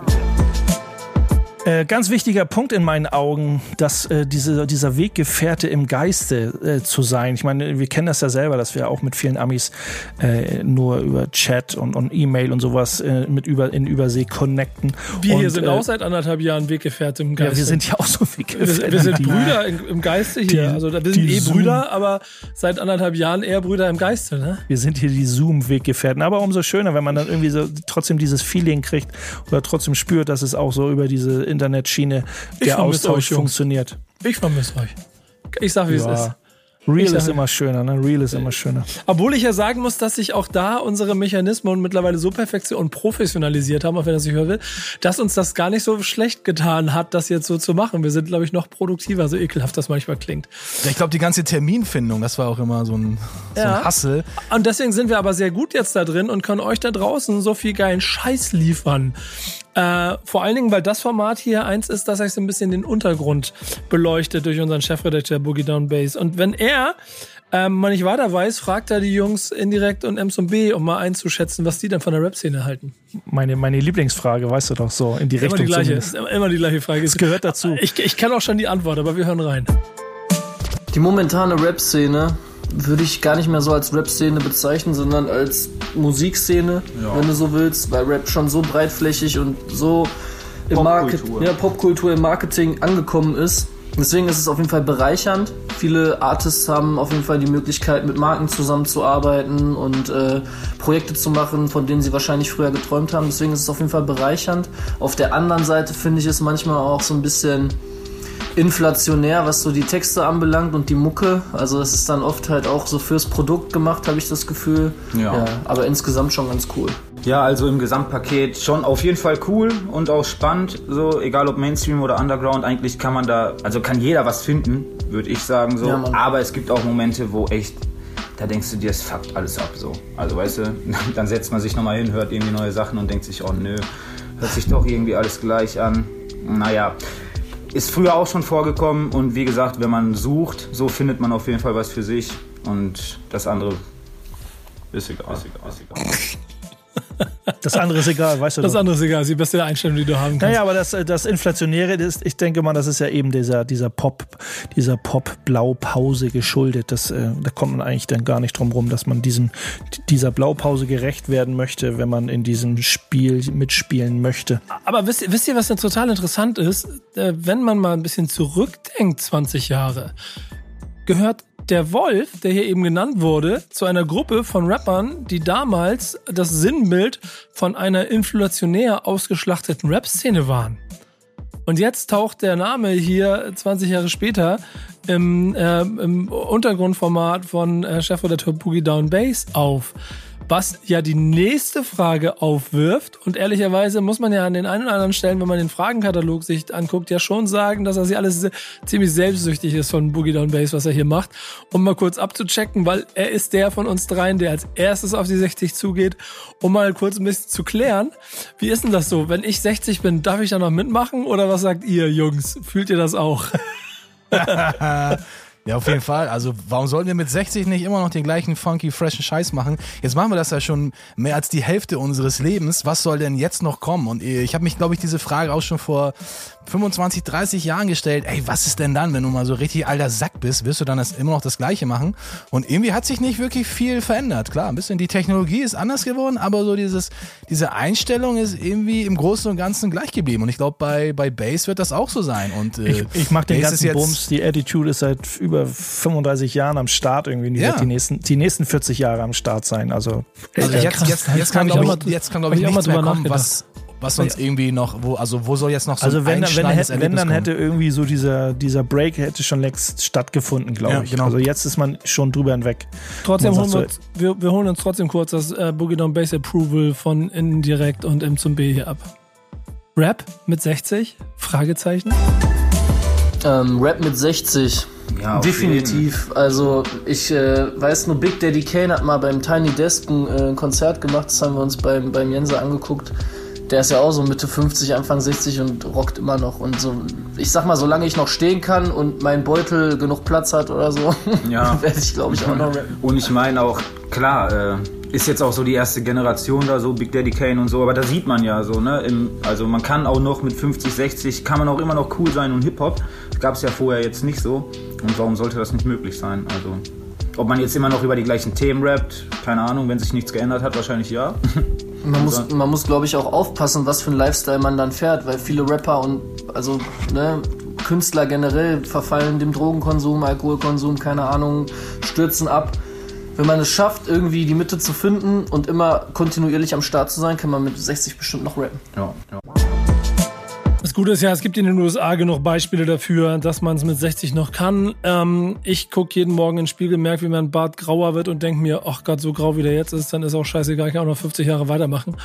Äh, ganz wichtiger Punkt in meinen Augen, dass äh, diese, dieser Weggefährte im Geiste äh, zu sein. Ich meine, wir kennen das ja selber, dass wir auch mit vielen Amis äh, nur über Chat und, und E-Mail und sowas äh, mit über, in Übersee connecten. Wir und, hier sind auch seit anderthalb Jahren Weggefährte im Ja, Geiste. wir sind ja auch so wir, Weggefährte. wir sind die- Brüder im, im Geiste hier. die- also wir sind eh Zoom- Brüder, aber seit anderthalb Jahren eher Brüder im Geiste, ne? Wir sind hier die Zoom-Weggefährten. Aber umso schöner, wenn man dann irgendwie so trotzdem dieses Feeling kriegt oder trotzdem spürt, dass es auch so über diese Internetschiene Ich der vermisse Austausch euch, funktioniert. Ich vermisse euch. Ich sag, wie es ist. Ja. Real Ich ist sag- immer schöner, ne? Real ist immer schöner. Obwohl ich ja sagen muss, dass sich auch da unsere Mechanismen mittlerweile so perfektioniert und professionalisiert haben, auch wenn das nicht hören will, dass uns das gar nicht so schlecht getan hat, das jetzt so zu machen. Wir sind, glaube ich, noch produktiver, so ekelhaft das manchmal klingt. Ja, ich glaube, die ganze Terminfindung, das war auch immer so ein, so Ja. ein Hassel. Und deswegen sind wir aber sehr gut jetzt da drin und können euch da draußen so viel geilen Scheiß liefern. Äh, vor allen Dingen, weil das Format hier eins ist, das euch so ein bisschen den Untergrund beleuchtet durch unseren Chefredakteur Boogie Down Bass. Und wenn er ähm, mal nicht weiter weiß, fragt er die Jungs indirekt und Ems und B, um mal einzuschätzen, was die denn von der Rap-Szene halten. Meine, meine Lieblingsfrage, weißt du doch, so in die Immer Richtung die gleiche, zumindest. ist immer, die gleiche Frage. Das gehört dazu. Ich, ich kann auch schon die Antwort, aber wir hören rein. Die momentane Rap-Szene würde ich gar nicht mehr so als Rap-Szene bezeichnen, sondern als Musikszene, wenn du so willst, weil Rap schon so breitflächig und so im Market Popkultur. ja, Popkultur im Marketing angekommen ist, Deswegen ist es auf jeden Fall bereichernd. Viele Artists haben auf jeden Fall die Möglichkeit, mit Marken zusammenzuarbeiten und äh, Projekte zu machen, von denen sie wahrscheinlich früher geträumt haben. Deswegen ist es auf jeden Fall bereichernd. Auf der anderen Seite finde ich es manchmal auch so ein bisschen inflationär, was so die Texte anbelangt und die Mucke. Also es ist dann oft halt auch so fürs Produkt gemacht, habe ich das Gefühl. Ja. Aber insgesamt schon ganz cool. Ja, also im Gesamtpaket schon auf jeden Fall cool und auch spannend. So, egal ob Mainstream oder Underground, eigentlich kann man da, also kann jeder was finden, würde ich sagen so. Ja. Aber es gibt auch Momente, wo echt, da denkst du dir, es fuckt alles ab so. Also weißt du, dann setzt man sich nochmal hin, hört irgendwie neue Sachen und denkt sich, oh nö, hört sich doch irgendwie alles gleich an. Naja, ist früher auch schon vorgekommen und wie gesagt, wenn man sucht, so findet man auf jeden Fall was für sich und das andere ist egal. Ist egal, ist egal. Das andere ist egal, weißt du Das doch. andere ist egal, das ist die beste Einstellung, die du haben kannst. Naja, aber das, das Inflationäre, das, ich denke mal, das ist ja eben dieser, dieser Pop, dieser Pop-Blaupause geschuldet. Das, äh, da kommt man eigentlich dann gar nicht drum rum, dass man diesem, dieser Blaupause gerecht werden möchte, wenn man in diesem Spiel mitspielen möchte. Aber wisst, ihr- wisst ihr, was denn total interessant ist? Äh, Wenn man mal ein bisschen zurückdenkt, 20 Jahre, gehört der Wolf, der hier eben genannt wurde, zu einer Gruppe von Rappern, die damals das Sinnbild von einer inflationär ausgeschlachteten Rap-Szene waren. Und jetzt taucht der Name hier 20 Jahre später im, äh, im Untergrundformat von äh, Chefredakteur Boogie Down Bass auf. Was ja die nächste Frage aufwirft. Und ehrlicherweise muss man ja an den einen oder anderen Stellen, wenn man den Fragenkatalog sich anguckt, ja schon sagen, dass das ja alles ziemlich selbstsüchtig ist von Boogie Down Bass, was er hier macht. Um mal kurz abzuchecken, weil er ist der von uns dreien, der als erstes auf die 60 zugeht, um mal kurz ein bisschen zu klären. Wie ist denn das so? Wenn ich 60 bin, darf ich da noch mitmachen? Oder was sagt ihr, Jungs? Fühlt ihr das auch? Ja, auf jeden Fall. Also, warum sollten wir mit 60 nicht immer noch den gleichen funky, freshen Scheiß machen? Jetzt machen wir das ja schon mehr als die Hälfte unseres Lebens. Was soll denn jetzt noch kommen? Und äh, ich habe mich, glaube ich, diese Frage auch schon vor 25, 30 Jahren gestellt. Ey, was ist denn dann, wenn du mal so richtig alter Sack bist? Wirst du dann das immer noch das Gleiche machen? Und irgendwie hat sich nicht wirklich viel verändert. Klar, ein bisschen die Technologie ist anders geworden, aber so dieses, diese Einstellung ist irgendwie im Großen und Ganzen gleich geblieben. Und ich glaube, bei, bei Bass wird das auch so sein. Und, äh, Ich, ich mag den Bass ganzen jetzt- Bums. Die Attitude ist seit über 35 Jahren am Start irgendwie. Die Ja. wird die nächsten, die nächsten 40 Jahre am Start sein. Also, Also Äh, jetzt, jetzt, jetzt hab kann, ich glaube ich, jetzt kann, glaub hab ich, ich auch nichts mehr drüber kommen, was, was uns irgendwie noch, wo, also wo soll jetzt noch so also ein wenn, wenn, einschneidendes hätte, wenn dann hätte irgendwie so dieser, dieser Break hätte schon längst stattgefunden, glaube Ja, ich. genau. Also jetzt ist man schon drüber hinweg. Trotzdem holen wir, uns, wir, wir holen uns trotzdem kurz das äh, Boogie Down Bass Approval von Indirekt und M zum B hier ab. Rap mit 60? Fragezeichen. Ähm, Rap mit 60. Ja, Definitiv. Also ich äh, weiß nur, Big Daddy Kane hat mal beim Tiny Desk ein äh, Konzert gemacht, das haben wir uns beim, beim Jense angeguckt. Der ist ja auch so Mitte 50, Anfang 60 und rockt immer noch. Und so, ich sag mal, solange ich noch stehen kann und mein Beutel genug Platz hat oder so, Ja. werde ich glaube ich auch noch rappen. Und ich meine auch, klar, äh, ist jetzt auch so die erste Generation da, so Big Daddy Kane und so, aber da sieht man ja so, ne? Im, also man kann auch noch mit 50, 60, kann man auch immer noch cool sein und Hip-Hop. Gab es ja vorher jetzt nicht so. Und warum sollte das nicht möglich sein? Also, ob man jetzt immer noch über die gleichen Themen rappt, keine Ahnung, wenn sich nichts geändert hat, wahrscheinlich ja. Man muss, man muss glaube ich, auch aufpassen, was für ein Lifestyle man dann fährt, weil viele Rapper und also ne, Künstler generell verfallen dem Drogenkonsum, Alkoholkonsum, keine Ahnung, stürzen ab. Wenn man es schafft, irgendwie die Mitte zu finden und immer kontinuierlich am Start zu sein, kann man mit 60 bestimmt noch rappen. ja, ja. Gute ist ja, es gibt in den USA genug Beispiele dafür, dass man es mit 60 noch kann. Ähm, ich gucke jeden Morgen in den Spiegel, merke, wie mein Bart grauer wird und denke mir, ach Gott, so grau wie der jetzt ist, dann ist auch scheißegal, ich kann auch noch 50 Jahre weitermachen.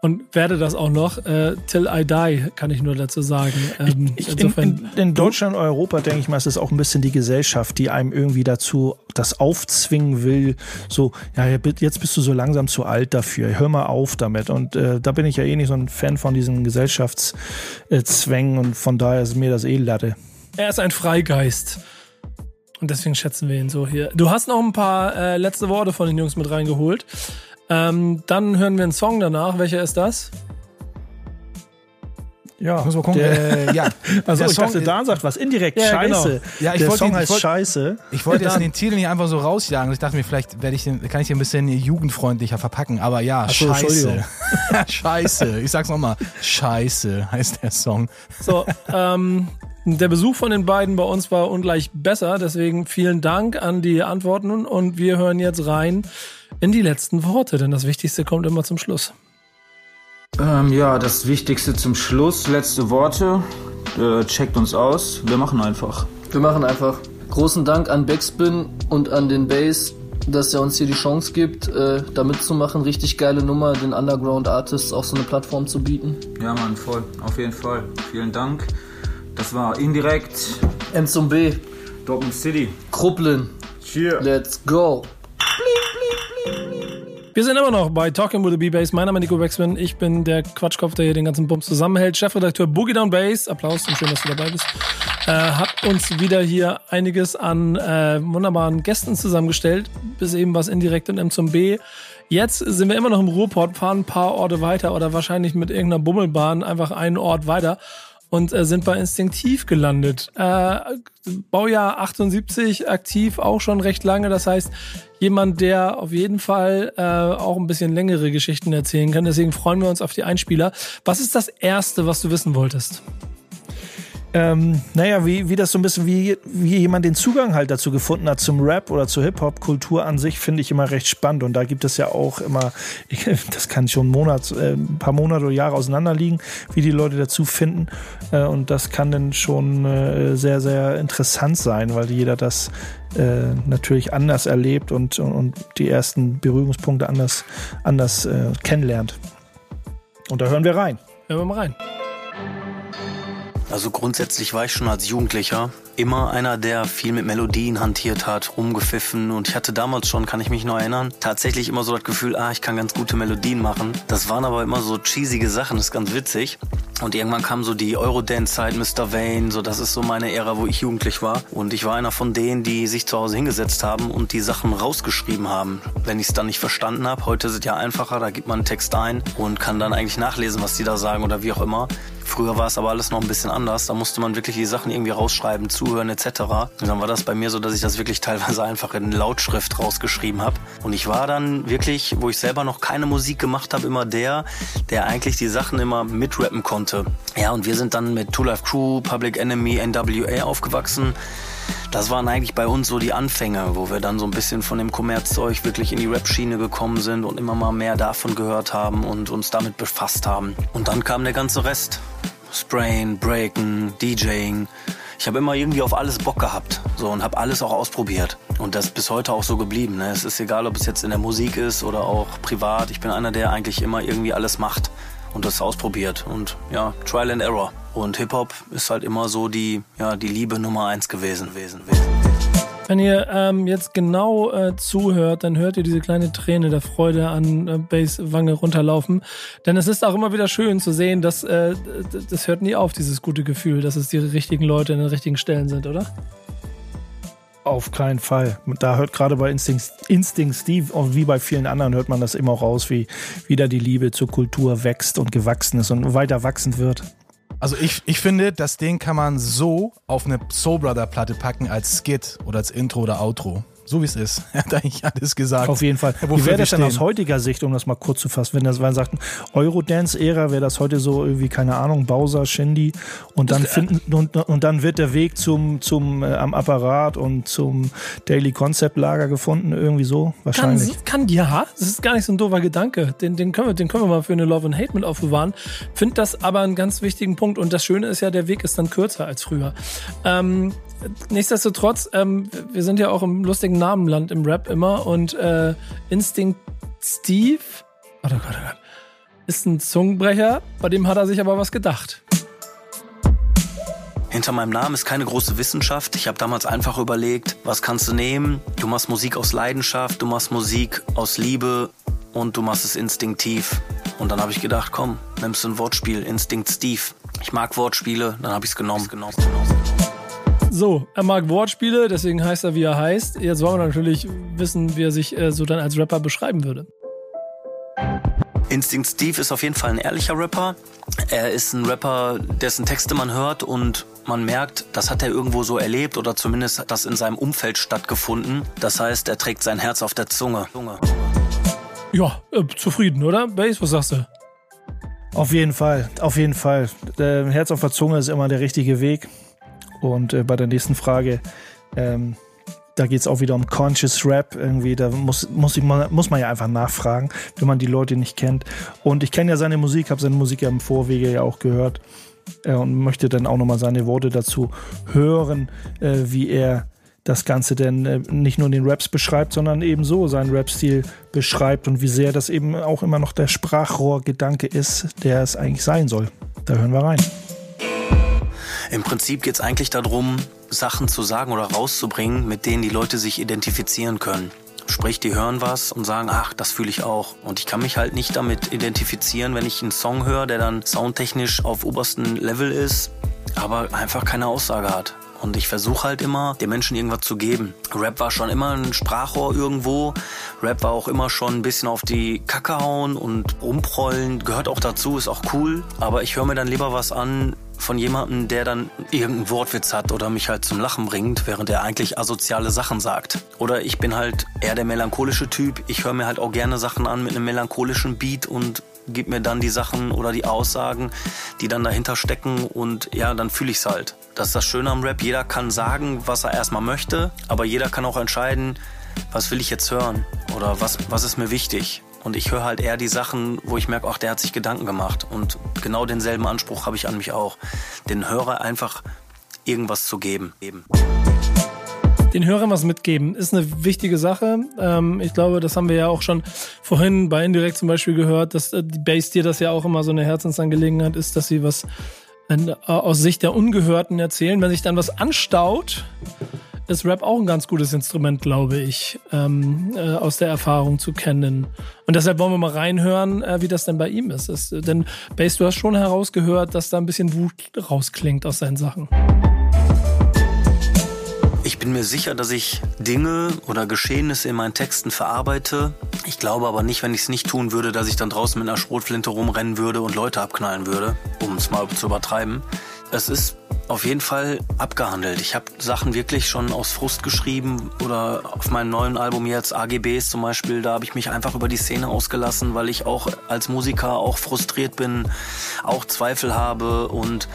Und werde das auch noch, äh, till I die, kann ich nur dazu sagen. Ähm, Ich, in, in, in Deutschland und Europa, denke ich mal, ist es auch ein bisschen die Gesellschaft, die einem irgendwie dazu das aufzwingen will. So, ja, jetzt bist du so langsam zu alt dafür. Hör mal auf damit. Und äh, da bin ich ja eh nicht so ein Fan von diesen Gesellschaftszwängen und von daher ist mir das eh Latte. Er ist ein Freigeist. Und deswegen schätzen wir ihn so hier. Du hast noch ein paar äh, letzte Worte von den Jungs mit reingeholt. Ähm, dann hören wir einen Song danach. Welcher ist das? Ja, Muss mal gucken. Der, ja, also der ich Song- dachte, Dan sagt was. Indirekt, Ja, genau. scheiße. Ja, ich der wollte Song ihn- ich heißt wollte- Scheiße. Ich wollte jetzt den Titel nicht einfach so rausjagen. Ich dachte mir, vielleicht werde ich den, kann ich den ein bisschen jugendfreundlicher verpacken. Aber ja, so, Scheiße. Scheiße. Ich sag's nochmal. Scheiße heißt der Song. So, ähm, Der Besuch von den beiden bei uns war ungleich besser, deswegen vielen Dank an die Antworten und wir hören jetzt rein in die letzten Worte, denn das Wichtigste kommt immer zum Schluss. Ähm, ja, das Wichtigste zum Schluss, letzte Worte. Äh, checkt uns aus. Wir machen einfach. Wir machen einfach. Großen Dank an Backspin und an den Bass, dass er uns hier die Chance gibt, äh, da mitzumachen. Richtig geile Nummer, den Underground Artists auch so eine Plattform zu bieten. Ja, Mann, voll. Auf jeden Fall. Vielen Dank. Das war indirekt M zum B, Dortmund City. Kruppeln, Cheer. let's go. Wir sind immer noch bei Talking with the B-Bass. Mein Name ist Nico Waxman. Ich bin der Quatschkopf, der hier den ganzen Bums zusammenhält. Chefredakteur Boogie Down Bass. Applaus und schön, dass du dabei bist. Äh, hat uns wieder hier einiges an äh, wunderbaren Gästen zusammengestellt. Bis eben was indirekt und M zum B. Jetzt sind wir immer noch im Ruhrport, fahren ein paar Orte weiter oder wahrscheinlich mit irgendeiner Bummelbahn einfach einen Ort weiter und äh, sind bei Instinktiv gelandet. Äh, Baujahr 78, aktiv auch schon recht lange. Das heißt, jemand, der auf jeden Fall äh, auch ein bisschen längere Geschichten erzählen kann. Deswegen freuen wir uns auf die Einspieler. Was ist das Erste, was du wissen wolltest? Ähm, naja, wie, wie das so ein bisschen, wie, wie jemand den Zugang halt dazu gefunden hat zum Rap oder zur Hip-Hop-Kultur an sich, finde ich immer recht spannend. Und da gibt es ja auch immer, ich, das kann schon Monat, äh, ein paar Monate oder Jahre auseinander liegen, wie die Leute dazu finden. Äh, und das kann dann schon äh, sehr, sehr interessant sein, weil jeder das äh, natürlich anders erlebt und, und, und die ersten Berührungspunkte anders, anders äh, kennenlernt. Und da hören wir rein. Hören wir mal rein. Also grundsätzlich war ich schon als Jugendlicher immer einer, der viel mit Melodien hantiert hat, rumgepfiffen und ich hatte damals schon, kann ich mich noch erinnern, tatsächlich immer so das Gefühl, ah, ich kann ganz gute Melodien machen. Das waren aber immer so cheesige Sachen, das ist ganz witzig. Und irgendwann kam so die Eurodance-Zeit, Mr. Vane, so das ist so meine Ära, wo ich jugendlich war. Und ich war einer von denen, die sich zu Hause hingesetzt haben und die Sachen rausgeschrieben haben. Wenn ich es dann nicht verstanden habe, heute ist es ja einfacher, da gibt man einen Text ein und kann dann eigentlich nachlesen, was die da sagen oder wie auch immer. Früher war es aber alles noch ein bisschen anders. Da musste man wirklich die Sachen irgendwie rausschreiben, zuhören etc. Und dann war das bei mir so, dass ich das wirklich teilweise einfach in Lautschrift rausgeschrieben habe. Und ich war dann wirklich, wo ich selber noch keine Musik gemacht habe, immer der, der eigentlich die Sachen immer mitrappen konnte. Ja, und wir sind dann mit Two Life Crew, Public Enemy, NWA aufgewachsen. Das waren eigentlich bei uns so die Anfänge, wo wir dann so ein bisschen von dem Kommerzzeug wirklich in die Rap-Schiene gekommen sind und immer mal mehr davon gehört haben und uns damit befasst haben. Und dann kam der ganze Rest. Sprayen, Breaken, DJing. Ich habe immer irgendwie auf alles Bock gehabt so und habe alles auch ausprobiert und das ist bis heute auch so geblieben. Ne? Es ist egal, ob es jetzt in der Musik ist oder auch privat. Ich bin einer, der eigentlich immer irgendwie alles macht und das ausprobiert und ja, Trial and Error. Und Hip Hop ist halt immer so die ja die Liebe Nummer eins gewesen. gewesen, gewesen. Wenn ihr ähm, jetzt genau äh, zuhört, dann hört ihr diese kleine Träne der Freude an äh, Bass Wange runterlaufen. Denn es ist auch immer wieder schön zu sehen, dass äh, das hört nie auf, dieses gute Gefühl, dass es die richtigen Leute in den richtigen Stellen sind, oder? Auf keinen Fall. Da hört gerade bei Instinct, Instinct Steve, und wie bei vielen anderen, hört man das immer auch raus, wie wieder die Liebe zur Kultur wächst und gewachsen ist und weiter wachsend wird. Also ich, ich finde, das Ding kann man so auf eine Soul Brother Platte packen als Skit oder als Intro oder Outro so wie es ist. Er hat eigentlich alles gesagt. Auf jeden Fall. Wie wäre das denn aus heutiger Sicht, um das mal kurz zu fassen, wenn das, weil sagten, Eurodance-Ära wäre das heute so irgendwie, keine Ahnung, Bowser, Shindy und dann finden, und, und dann wird der Weg zum, zum äh, am Apparat und zum Daily Concept Lager gefunden, irgendwie so, wahrscheinlich. Kann, kann ja, das ist gar nicht so ein doofer Gedanke. Den, den, können wir, den können wir mal für eine Love and Hate mit aufbewahren. Finde das aber einen ganz wichtigen Punkt und das Schöne ist ja, der Weg ist dann kürzer als früher. Ähm, nichtsdestotrotz, ähm, wir sind ja auch im lustigen Namenland im Rap immer und äh, Instinct Steve, oh Gott, oh Gott, ist ein Zungenbrecher, bei dem hat er sich aber was gedacht. Hinter meinem Namen ist keine große Wissenschaft. Ich habe damals einfach überlegt, was kannst du nehmen? Du machst Musik aus Leidenschaft, du machst Musik aus Liebe und du machst es instinktiv. Und dann habe ich gedacht, komm, nimmst du ein Wortspiel, Instinct Steve. Ich mag Wortspiele, dann habe ich es genommen. genommen, genommen. So, er mag Wortspiele, deswegen heißt er, wie er heißt. Jetzt wollen wir natürlich wissen, wie er sich äh, so dann als Rapper beschreiben würde. Instinct Steve ist auf jeden Fall ein ehrlicher Rapper. Er ist ein Rapper, dessen Texte man hört und man merkt, das hat er irgendwo so erlebt oder zumindest hat das in seinem Umfeld stattgefunden. Das heißt, er trägt sein Herz auf der Zunge. Ja, äh, zufrieden, oder? Base, was sagst du? Auf jeden Fall, auf jeden Fall. Der Herz auf der Zunge ist immer der richtige Weg. Und äh, bei der nächsten Frage, ähm, da geht es auch wieder um Conscious Rap. Irgendwie, da muss, muss, ich muss man ja einfach nachfragen, wenn man die Leute nicht kennt. Und ich kenne ja seine Musik, habe seine Musik ja im Vorwege ja auch gehört äh, und möchte dann auch nochmal seine Worte dazu hören, äh, wie er das Ganze denn äh, nicht nur in den Raps beschreibt, sondern ebenso seinen Rap-Stil beschreibt und wie sehr das eben auch immer noch der Sprachrohrgedanke ist, der es eigentlich sein soll. Da hören wir rein. Im Prinzip geht es eigentlich darum, Sachen zu sagen oder rauszubringen, mit denen die Leute sich identifizieren können. Sprich, die hören was und sagen, ach, das fühle ich auch. Und ich kann mich halt nicht damit identifizieren, wenn ich einen Song höre, der dann soundtechnisch auf obersten Level ist, aber einfach keine Aussage hat. Und ich versuche halt immer, den Menschen irgendwas zu geben. Rap war schon immer ein Sprachrohr irgendwo. Rap war auch immer schon ein bisschen auf die Kacke hauen und rumprollen. Gehört auch dazu, ist auch cool. Aber ich höre mir dann lieber was an, von jemandem, der dann irgendeinen Wortwitz hat oder mich halt zum Lachen bringt, während er eigentlich asoziale Sachen sagt. Oder ich bin halt eher der melancholische Typ. Ich höre mir halt auch gerne Sachen an mit einem melancholischen Beat und gib mir dann die Sachen oder die Aussagen, die dann dahinter stecken und ja, dann fühle ich es halt. Das ist das Schöne am Rap. Jeder kann sagen, was er erstmal möchte, aber jeder kann auch entscheiden, was will ich jetzt hören oder was, was ist mir wichtig. Und ich höre halt eher die Sachen, wo ich merke, ach, der hat sich Gedanken gemacht. Und genau denselben Anspruch habe ich an mich auch. Den Hörer einfach irgendwas zu geben. Eben. Den Hörern was mitgeben ist eine wichtige Sache. Ähm, ich glaube, das haben wir ja auch schon vorhin bei Indirekt zum Beispiel gehört, dass äh, die Base dir das ja auch immer so eine Herzensangelegenheit ist, dass sie was äh, aus Sicht der Ungehörten erzählen. Wenn sich dann was anstaut, ist Rap auch ein ganz gutes Instrument, glaube ich, ähm, äh, aus der Erfahrung zu kennen. Und deshalb wollen wir mal reinhören, äh, wie das denn bei ihm ist. ist denn, Bass, du hast schon herausgehört, dass da ein bisschen Wut rausklingt aus seinen Sachen. Ich bin mir sicher, dass ich Dinge oder Geschehnisse in meinen Texten verarbeite. Ich glaube aber nicht, wenn ich es nicht tun würde, dass ich dann draußen mit einer Schrotflinte rumrennen würde und Leute abknallen würde, um es mal zu übertreiben. Es ist auf jeden Fall abgehandelt. Ich habe Sachen wirklich schon aus Frust geschrieben oder auf meinem neuen Album jetzt AGBs zum Beispiel, da habe ich mich einfach über die Szene ausgelassen, weil ich auch als Musiker auch frustriert bin, auch Zweifel habe und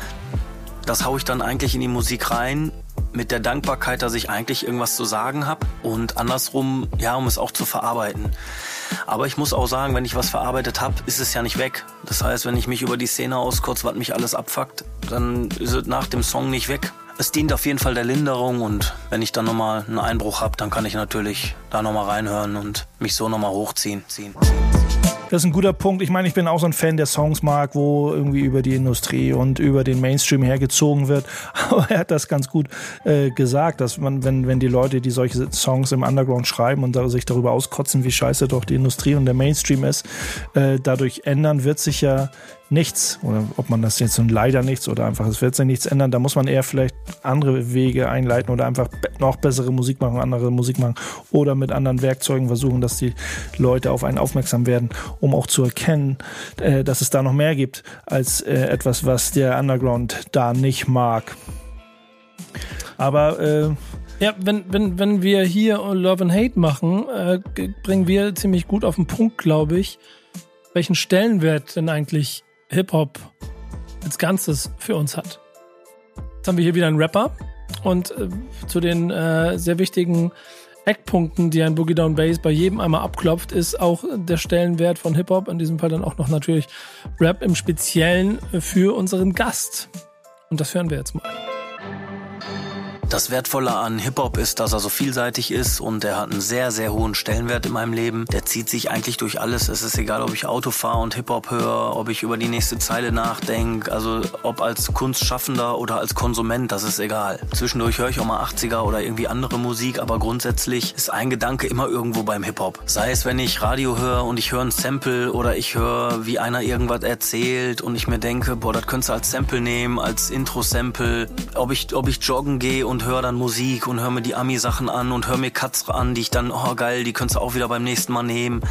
das haue ich dann eigentlich in die Musik rein mit der Dankbarkeit, dass ich eigentlich irgendwas zu sagen habe und andersrum, ja, um es auch zu verarbeiten. Aber ich muss auch sagen, wenn ich was verarbeitet habe, ist es ja nicht weg. Das heißt, wenn ich mich über die Szene auskotze, was mich alles abfuckt, dann ist es nach dem Song nicht weg. Es dient auf jeden Fall der Linderung und wenn ich dann nochmal einen Einbruch habe, dann kann ich natürlich da nochmal reinhören und mich so nochmal hochziehen. Ziehen, ziehen. Das ist ein guter Punkt. Ich meine, ich bin auch so ein Fan der Songs mag, wo irgendwie über die Industrie und über den Mainstream hergezogen wird. Aber er hat das ganz gut äh, gesagt, dass man, wenn, wenn die Leute, die solche Songs im Underground schreiben und sich darüber auskotzen, wie scheiße doch die Industrie und der Mainstream ist, äh, dadurch ändern wird sich ja nichts oder ob man das jetzt leider nichts oder einfach es wird sich nichts ändern, da muss man eher vielleicht andere Wege einleiten oder einfach noch bessere Musik machen, andere Musik machen oder mit anderen Werkzeugen versuchen, dass die Leute auf einen aufmerksam werden, um auch zu erkennen, äh, dass es da noch mehr gibt als äh, etwas, was der Underground da nicht mag. Aber äh, ja, wenn, wenn, wenn wir hier Love and Hate machen, äh, bringen wir ziemlich gut auf den Punkt, glaube ich, welchen Stellenwert denn eigentlich Hip-Hop als Ganzes für uns hat. Jetzt haben wir hier wieder einen Rapper und äh, zu den äh, sehr wichtigen Eckpunkten, die ein Boogie Down Bass bei jedem einmal abklopft, ist auch der Stellenwert von Hip-Hop, in diesem Fall dann auch noch natürlich Rap im Speziellen für unseren Gast. Und das hören wir jetzt mal. Das Wertvolle an Hip-Hop ist, dass er so vielseitig ist und er hat einen sehr, sehr hohen Stellenwert in meinem Leben. Der zieht sich eigentlich durch alles. Es ist egal, ob ich Auto fahre und Hip-Hop höre, ob ich über die nächste Zeile nachdenke, also ob als Kunstschaffender oder als Konsument, das ist egal. Zwischendurch höre ich auch mal 80er oder irgendwie andere Musik, aber grundsätzlich ist ein Gedanke immer irgendwo beim Hip-Hop. Sei es, wenn ich Radio höre und ich höre ein Sample oder ich höre, wie einer irgendwas erzählt und ich mir denke, boah, das könntest du als Sample nehmen, als Intro-Sample. Ob ich, ob ich joggen gehe und höre dann Musik und höre mir die Ami-Sachen an und höre mir Cuts an, die ich dann, oh geil, die könntest du auch wieder beim nächsten Mal nehmen.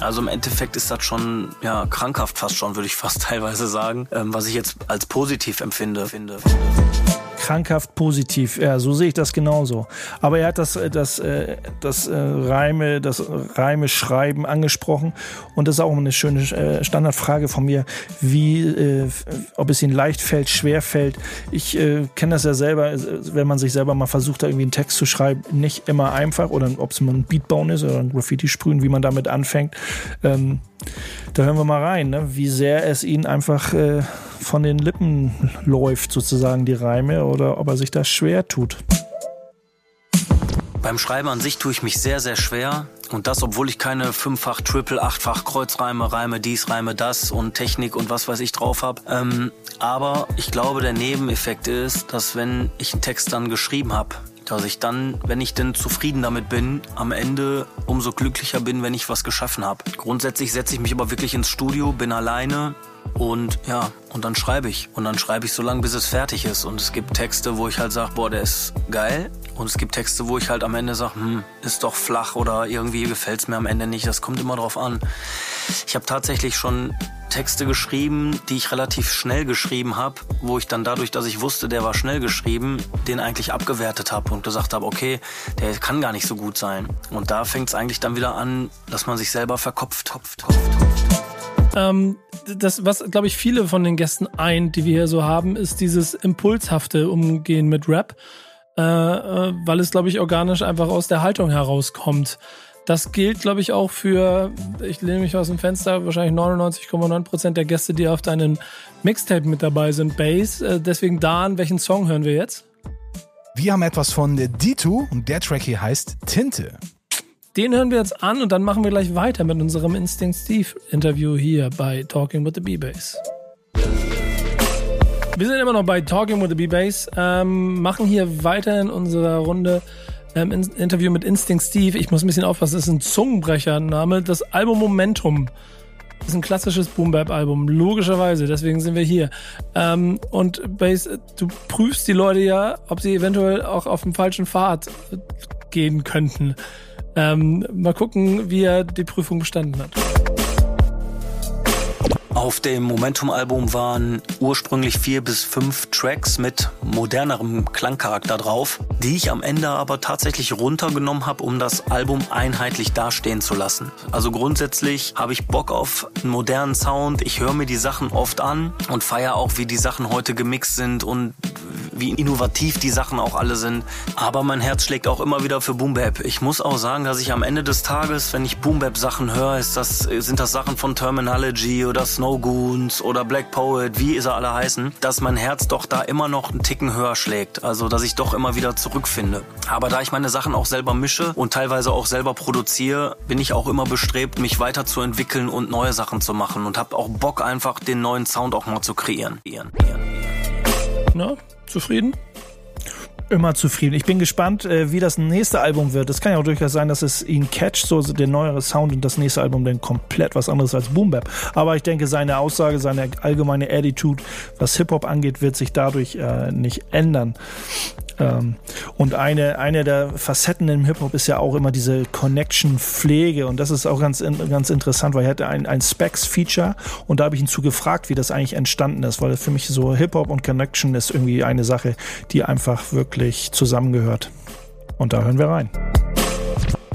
Also im Endeffekt ist das schon ja krankhaft fast schon, würde ich fast teilweise sagen, ähm, was ich jetzt als positiv empfinde. Finde, finde. Krankhaft positiv. Ja, so sehe ich das genauso. Aber er hat das, äh, das, äh, das, das Reime, das Reime schreiben angesprochen. Und das ist auch eine schöne Standardfrage von mir, wie, ob es ihnen leicht fällt, schwer fällt. Ich äh, kenne das ja selber, wenn man sich selber mal versucht, da irgendwie einen Text zu schreiben, nicht immer einfach oder ob es mal ein Beat bauen ist oder ein Graffiti sprühen, wie man damit anfängt. Ähm, da hören wir mal rein, ne? wie sehr es ihn einfach äh, von den Lippen läuft, sozusagen die Reime, oder ob er sich das schwer tut. Beim Schreiben an sich tue ich mich sehr, sehr schwer. Und das, obwohl ich keine fünffach, triple, achtfach Kreuzreime, Reime, dies, Reime, das und Technik und was weiß ich drauf habe. Ähm, aber ich glaube, der Nebeneffekt ist, dass wenn ich einen Text dann geschrieben habe, dass ich dann, wenn ich denn zufrieden damit bin, am Ende umso glücklicher bin, wenn ich was geschaffen habe. Grundsätzlich setze ich mich aber wirklich ins Studio, bin alleine und ja, und dann schreibe ich. Und dann schreibe ich so lange, bis es fertig ist. Und es gibt Texte, wo ich halt sage, boah, der ist geil. Und es gibt Texte, wo ich halt am Ende sage, hm, ist doch flach oder irgendwie gefällt es mir am Ende nicht. Das kommt immer drauf an. Ich habe tatsächlich schon Texte geschrieben, die ich relativ schnell geschrieben habe, wo ich dann dadurch, dass ich wusste, der war schnell geschrieben, den eigentlich abgewertet habe und gesagt habe, okay, der kann gar nicht so gut sein. Und da fängt es eigentlich dann wieder an, dass man sich selber verkopft. Topf, topf, topf, ähm, das, was, glaube ich, viele von den Gästen eint, die wir hier so haben, ist dieses impulshafte Umgehen mit Rap, äh, äh, weil es, glaube ich, organisch einfach aus der Haltung herauskommt. Das gilt, glaube ich, auch für, ich lehne mich aus dem Fenster, wahrscheinlich 99,9% der Gäste, die auf deinen Mixtape mit dabei sind, Bass. Äh, deswegen, Dan, welchen Song hören wir jetzt? Wir haben etwas von D2 und der Track hier heißt Tinte. Den hören wir jetzt an und dann machen wir gleich weiter mit unserem Instinct Steve Interview hier bei Talking with the B-Bass. Wir sind immer noch bei Talking with the B-Bass, ähm, machen hier weiter in unserer Runde ähm, in Interview mit Instinct Steve. Ich muss ein bisschen aufpassen, das ist ein Zungenbrechername. Das Album Momentum ist ein klassisches Boom-Bap-Album, logischerweise, deswegen sind wir hier. Ähm, und Bass, du prüfst die Leute ja, ob sie eventuell auch auf dem falschen Pfad gehen könnten. Ähm, mal gucken, wie er die Prüfung bestanden hat. Auf dem Momentum-Album waren ursprünglich vier bis fünf Tracks mit modernerem Klangcharakter drauf, die ich am Ende aber tatsächlich runtergenommen habe, um das Album einheitlich dastehen zu lassen. Also grundsätzlich habe ich Bock auf einen modernen Sound. Ich höre mir die Sachen oft an und feiere auch, wie die Sachen heute gemixt sind und wie innovativ die Sachen auch alle sind. Aber mein Herz schlägt auch immer wieder für Boom Bap. Ich muss auch sagen, dass ich am Ende des Tages, wenn ich Boom Bap Sachen höre, ist das, sind das Sachen von Terminology oder Snow Goons oder Black Poet, wie sie alle heißen, dass mein Herz doch da immer noch einen Ticken höher schlägt. Also, dass ich doch immer wieder zurückfinde. Aber da ich meine Sachen auch selber mische und teilweise auch selber produziere, bin ich auch immer bestrebt, mich weiterzuentwickeln und neue Sachen zu machen und habe auch Bock einfach den neuen Sound auch mal zu kreieren. Na, zufrieden? Immer zufrieden. Ich bin gespannt, äh, wie das nächste Album wird. Es kann ja auch durchaus sein, dass es ihn catcht, so der neuere Sound und das nächste Album dann komplett was anderes als Boom Bap. Aber ich denke, seine Aussage, seine allgemeine Attitude, was Hip-Hop angeht, wird sich dadurch äh, nicht ändern. Ähm, und eine, eine der Facetten im Hip-Hop ist ja auch immer diese Connection-Pflege. Und das ist auch ganz, ganz interessant, weil er hatte ein, ein Specs-Feature und da habe ich ihn zu gefragt, wie das eigentlich entstanden ist, weil für mich so Hip-Hop und Connection ist irgendwie eine Sache, die einfach wirklich zusammengehört. Und da hören wir rein.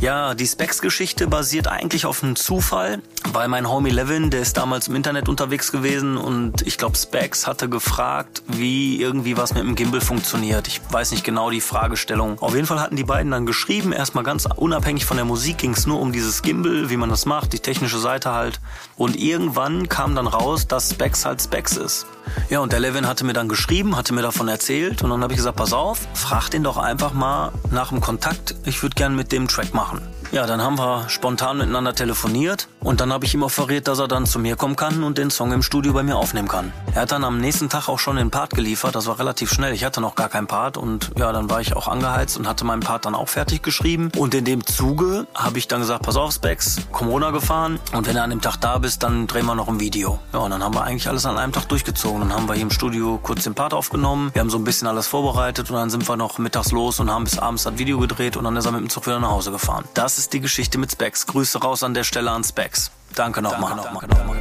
Ja, die Specs-Geschichte basiert eigentlich auf einem Zufall, weil mein Homie Levin, der ist damals im Internet unterwegs gewesen und ich glaube Specs hatte gefragt, wie irgendwie was mit dem Gimbal funktioniert. Ich weiß nicht genau die Fragestellung. Auf jeden Fall hatten die beiden dann geschrieben, erstmal ganz unabhängig von der Musik ging es nur um dieses Gimbal, wie man das macht, die technische Seite halt. Und irgendwann kam dann raus, dass Specs halt Specs ist. Ja, und der Levin hatte mir dann geschrieben, hatte mir davon erzählt und dann habe ich gesagt, pass auf, frag den doch einfach mal nach dem Kontakt, ich würde gern mit dem Track machen. Ja, dann haben wir spontan miteinander telefoniert und dann habe ich ihm offeriert, dass er dann zu mir kommen kann und den Song im Studio bei mir aufnehmen kann. Er hat dann am nächsten Tag auch schon den Part geliefert, das war relativ schnell. Ich hatte noch gar keinen Part und ja, dann war ich auch angeheizt und hatte meinen Part dann auch fertig geschrieben. Und in dem Zuge habe ich dann gesagt, pass auf Specs, runter gefahren und wenn du an dem Tag da bist, dann drehen wir noch ein Video. Ja, und dann haben wir eigentlich alles an einem Tag durchgezogen. Dann haben wir hier im Studio kurz den Part aufgenommen, wir haben so ein bisschen alles vorbereitet und dann sind wir noch mittags los und haben bis abends das Video gedreht und dann ist er mit dem Zug wieder nach Hause gefahren. Das ist die Geschichte mit Specs. Grüße raus an der Stelle an Specs. Danke nochmal. Danke nochmal.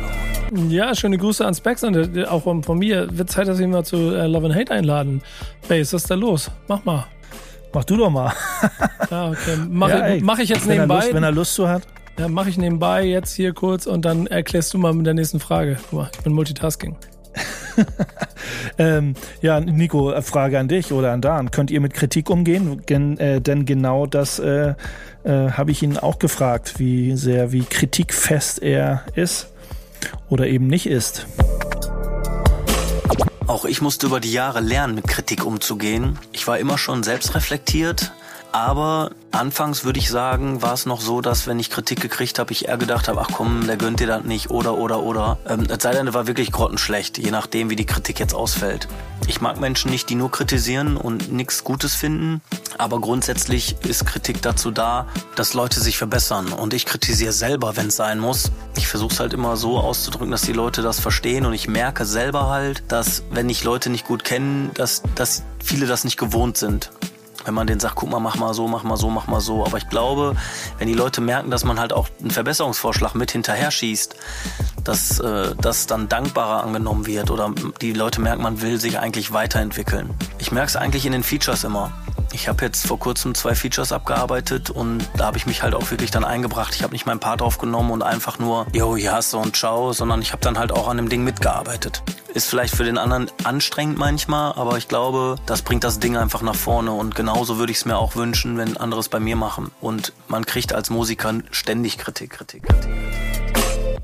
Ja, schöne Grüße an Specs und äh, auch von, mir. Wird Zeit, dass wir ihn mal zu äh, Love and Hate einladen. Bass, was ist da los? Mach mal. Mach du doch mal. Ja, okay. Mach, Ja, ey, ich, mach ich jetzt wenn er nebenbei. Lust, wenn er Lust zu hat. ja, mach ich nebenbei jetzt hier kurz und dann erklärst du mal mit der nächsten Frage. Guck mal, ich bin Multitasking. Ähm, ja, Nico, äh, Frage an dich oder an Dan. Könnt ihr mit Kritik umgehen? Gen, äh, denn genau das äh, äh, habe ich ihn auch gefragt, wie sehr, wie kritikfest er ist oder eben nicht ist. Auch ich musste über die Jahre lernen, mit Kritik umzugehen. Ich war immer schon selbstreflektiert, aber anfangs würde ich sagen, war es noch so, dass wenn ich Kritik gekriegt habe, ich eher gedacht habe, ach komm, der gönnt dir das nicht oder oder oder. Ähm, sei denn, war wirklich grottenschlecht, je nachdem, wie die Kritik jetzt ausfällt. Ich mag Menschen nicht, die nur kritisieren und nichts Gutes finden, aber grundsätzlich ist Kritik dazu da, dass Leute sich verbessern und ich kritisiere selber, wenn es sein muss. Ich versuche es halt immer so auszudrücken, dass die Leute das verstehen und ich merke selber halt, dass wenn ich Leute nicht gut kennen, dass, dass viele das nicht gewohnt sind wenn man denen sagt, guck mal, mach mal so, mach mal so, mach mal so. Aber ich glaube, wenn die Leute merken, dass man halt auch einen Verbesserungsvorschlag mit hinterher schießt, dass äh, das dann dankbarer angenommen wird oder die Leute merken, man will sich eigentlich weiterentwickeln. Ich merke es eigentlich in den Features immer. Ich habe jetzt vor kurzem zwei Features abgearbeitet und da habe ich mich halt auch wirklich dann eingebracht. Ich habe nicht meinen Part aufgenommen und einfach nur, yo, ja, so und ciao, sondern ich habe dann halt auch an dem Ding mitgearbeitet. Ist vielleicht für den anderen anstrengend manchmal, aber ich glaube, das bringt das Ding einfach nach vorne und genauso würde ich es mir auch wünschen, wenn andere es bei mir machen. Und man kriegt als Musiker ständig Kritik, Kritik, Kritik.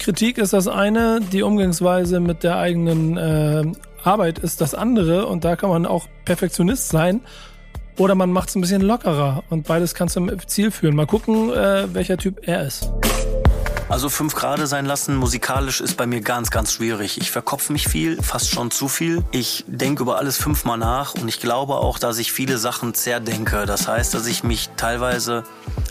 Kritik ist das eine, die Umgangsweise mit der eigenen äh, Arbeit ist das andere und da kann man auch Perfektionist sein oder man macht es ein bisschen lockerer und beides kann zum Ziel führen. Mal gucken, äh, welcher Typ er ist. Also fünf Grade sein lassen musikalisch ist bei mir ganz, ganz schwierig. Ich verkopf mich viel, fast schon zu viel. Ich denke über alles fünfmal nach und ich glaube auch, dass ich viele Sachen zerdenke. Das heißt, dass ich mich teilweise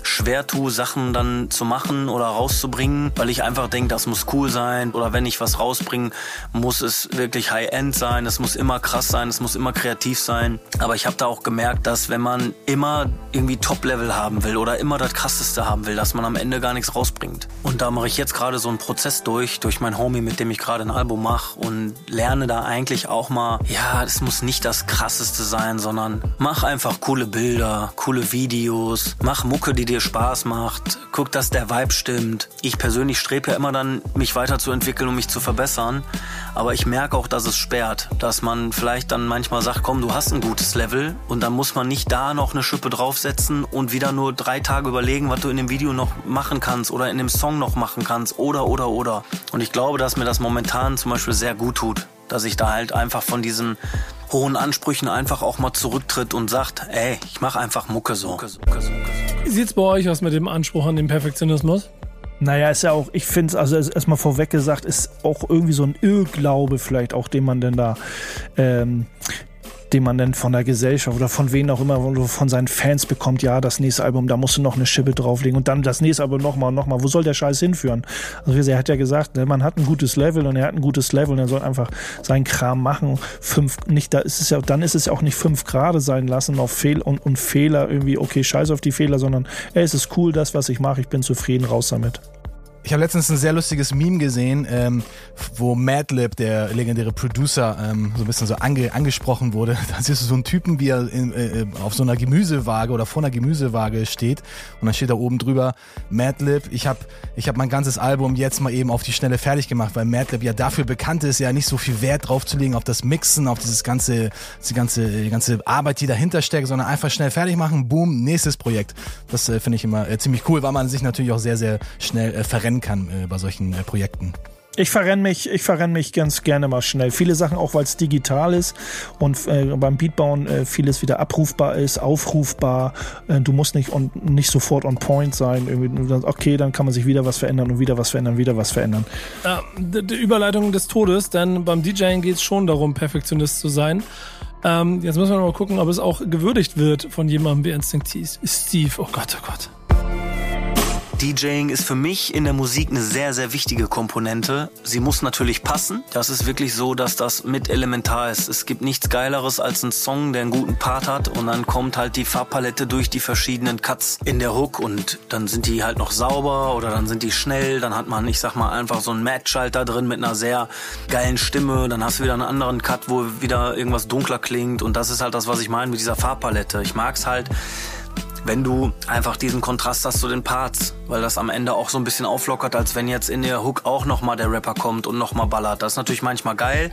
schwer tue, Sachen dann zu machen oder rauszubringen, weil ich einfach denke, das muss cool sein. Oder wenn ich was rausbringe, muss es wirklich High-End sein. Es muss immer krass sein, es muss immer kreativ sein. Aber ich habe da auch gemerkt, dass wenn man immer irgendwie Top-Level haben will oder immer das Krasseste haben will, dass man am Ende gar nichts rausbringt. Und da mache ich jetzt gerade so einen Prozess durch, durch mein Homie, mit dem ich gerade ein Album mache und lerne da eigentlich auch mal, ja, es muss nicht das Krasseste sein, sondern mach einfach coole Bilder, coole Videos, mach Mucke, die dir Spaß macht, guck, dass der Vibe stimmt. Ich persönlich strebe ja immer dann, mich weiterzuentwickeln und mich zu verbessern, aber ich merke auch, dass es sperrt, dass man vielleicht dann manchmal sagt, komm, du hast ein gutes Level und dann muss man nicht da noch eine Schippe draufsetzen und wieder nur drei Tage überlegen, was du in dem Video noch machen kannst oder in dem Song noch machen kannst oder oder oder. Und ich glaube, dass mir das momentan zum Beispiel sehr gut tut, dass ich da halt einfach von diesen hohen Ansprüchen einfach auch mal zurücktritt und sagt, ey, ich mache einfach Mucke so. Mucke so, Mucke so, Mucke so. Wie sieht's bei euch aus mit dem Anspruch an den Perfektionismus? Naja, ist ja auch, ich finde es, also erstmal vorweg gesagt, ist auch irgendwie so ein Irrglaube vielleicht auch, den man denn da, ähm, den man denn von der Gesellschaft oder von wen auch immer von seinen Fans bekommt, ja, das nächste Album, da musst du noch eine Schippe drauflegen und dann das nächste Album nochmal und nochmal. Wo soll der Scheiß hinführen? Also er hat ja gesagt, ne, man hat ein gutes Level und er hat ein gutes Level und er soll einfach seinen Kram machen. Fünf, nicht, da ist es ja, dann ist es ja auch nicht fünf Grade sein lassen auf Fehl und, und Fehler irgendwie, okay, scheiß auf die Fehler, sondern ey, es ist cool, das, was ich mache, ich bin zufrieden, raus damit. Ich habe letztens ein sehr lustiges Meme gesehen, ähm, wo Madlib, der legendäre Producer, ähm, so ein bisschen so ange angesprochen wurde. Da siehst du so einen Typen, wie er in, äh, auf so einer Gemüsewaage oder vor einer Gemüsewaage steht und dann steht da oben drüber Madlib. Ich habe ich hab mein ganzes Album jetzt mal eben auf die Schnelle fertig gemacht, weil Madlib ja dafür bekannt ist, ja nicht so viel Wert drauf zu legen auf das Mixen, auf dieses ganze, die ganze, die ganze Arbeit, die dahinter steckt, sondern einfach schnell fertig machen, boom, nächstes Projekt. Das äh, finde ich immer äh, ziemlich cool, weil man sich natürlich auch sehr, sehr schnell äh, verrennen kann äh, bei solchen äh, Projekten. Ich verrenne mich, ich verrenne mich ganz gerne mal schnell. Viele Sachen auch, weil es digital ist und äh, beim Beatbauen äh, vieles wieder abrufbar ist, aufrufbar. Äh, du musst nicht on, nicht sofort on point sein. Irgendwie, okay, dann kann man sich wieder was verändern und wieder was verändern, wieder was verändern. Ja, die, die Überleitung des Todes, denn beim DJing geht es schon darum, Perfektionist zu sein. Ähm, jetzt müssen wir mal gucken, ob es auch gewürdigt wird von jemandem wie Instinctiv. Steve, oh Gott, oh Gott. DJing ist für mich in der Musik eine sehr, sehr wichtige Komponente. Sie muss natürlich passen. Das ist wirklich so, dass das mit elementar ist. Es gibt nichts Geileres als ein Song, der einen guten Part hat und dann kommt halt die Farbpalette durch die verschiedenen Cuts in der Hook und dann sind die halt noch sauber oder dann sind die schnell. Dann hat man, ich sag mal, einfach so einen Matchschalter drin mit einer sehr geilen Stimme. Dann hast du wieder einen anderen Cut, wo wieder irgendwas dunkler klingt und das ist halt das, was ich meine mit dieser Farbpalette. Ich mag's halt, wenn du einfach diesen Kontrast hast zu den Parts, weil das am Ende auch so ein bisschen auflockert, als wenn jetzt in der Hook auch nochmal der Rapper kommt und nochmal ballert. Das ist natürlich manchmal geil,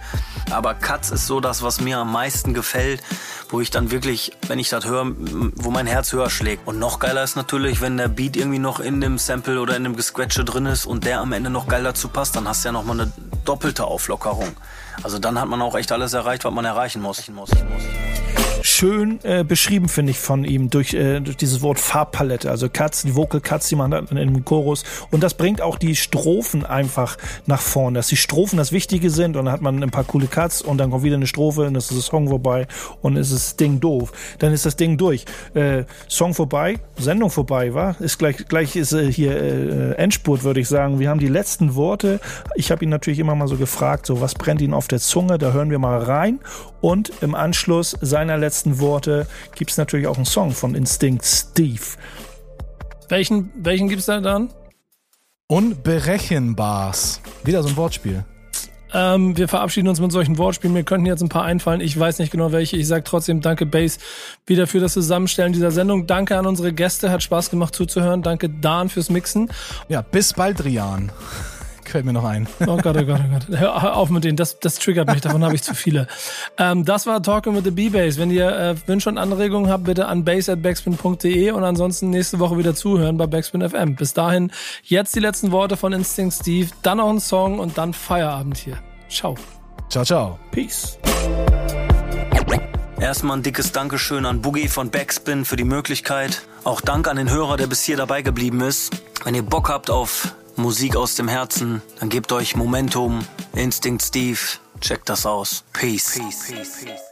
aber Cuts ist so das, was mir am meisten gefällt, wo ich dann wirklich, wenn ich das höre, wo mein Herz höher schlägt. Und noch geiler ist natürlich, wenn der Beat irgendwie noch in dem Sample oder in dem Gesquetsche drin ist und der am Ende noch geil dazu passt, dann hast du ja nochmal eine doppelte Auflockerung. Also dann hat man auch echt alles erreicht, was man erreichen muss. muss, muss schön äh, beschrieben, finde ich, von ihm durch, äh, durch dieses Wort Farbpalette. Also Cuts, die Vocal Cuts, die man hat in dem Chorus. Und das bringt auch die Strophen einfach nach vorne. Dass die Strophen das Wichtige sind und dann hat man ein paar coole Cuts und dann kommt wieder eine Strophe und dann ist das Song vorbei und ist das Ding doof. Dann ist das Ding durch. Äh, Song vorbei, Sendung vorbei, war? Ist gleich, gleich ist äh, hier äh, Endspurt, würde ich sagen. Wir haben die letzten Worte. Ich habe ihn natürlich immer mal so gefragt, so was brennt ihn auf der Zunge? Da hören wir mal rein. Und im Anschluss seiner letzten letzten Worte gibt es natürlich auch einen Song von Instinct Steve. Welchen, welchen gibt es da dann? Unberechenbars. Wieder so ein Wortspiel. Ähm, wir verabschieden uns mit solchen Wortspielen. Mir könnten jetzt ein paar einfallen. Ich weiß nicht genau welche. Ich sage trotzdem danke, Base, wieder für das Zusammenstellen dieser Sendung. Danke an unsere Gäste. Hat Spaß gemacht zuzuhören. Danke, Dan, fürs Mixen. Ja, bis bald, Rian fällt mir noch ein. Oh Gott, oh Gott, oh Gott. Hör auf mit denen, das, das triggert mich, davon habe ich zu viele. Ähm, das war Talking with the B-Bass. Wenn ihr äh, Wünsche und Anregungen habt, bitte an base.backspin.de und ansonsten nächste Woche wieder zuhören bei Backspin FM. Bis dahin, jetzt die letzten Worte von Instinct Steve, dann noch ein Song und dann Feierabend hier. Ciao. Ciao, ciao. Peace. Erstmal ein dickes Dankeschön an Boogie von Backspin für die Möglichkeit. Auch Dank an den Hörer, der bis hier dabei geblieben ist. Wenn ihr Bock habt auf Musik aus dem Herzen, dann gebt euch Momentum, Instinct Steve, checkt das aus. Peace. Peace. Peace.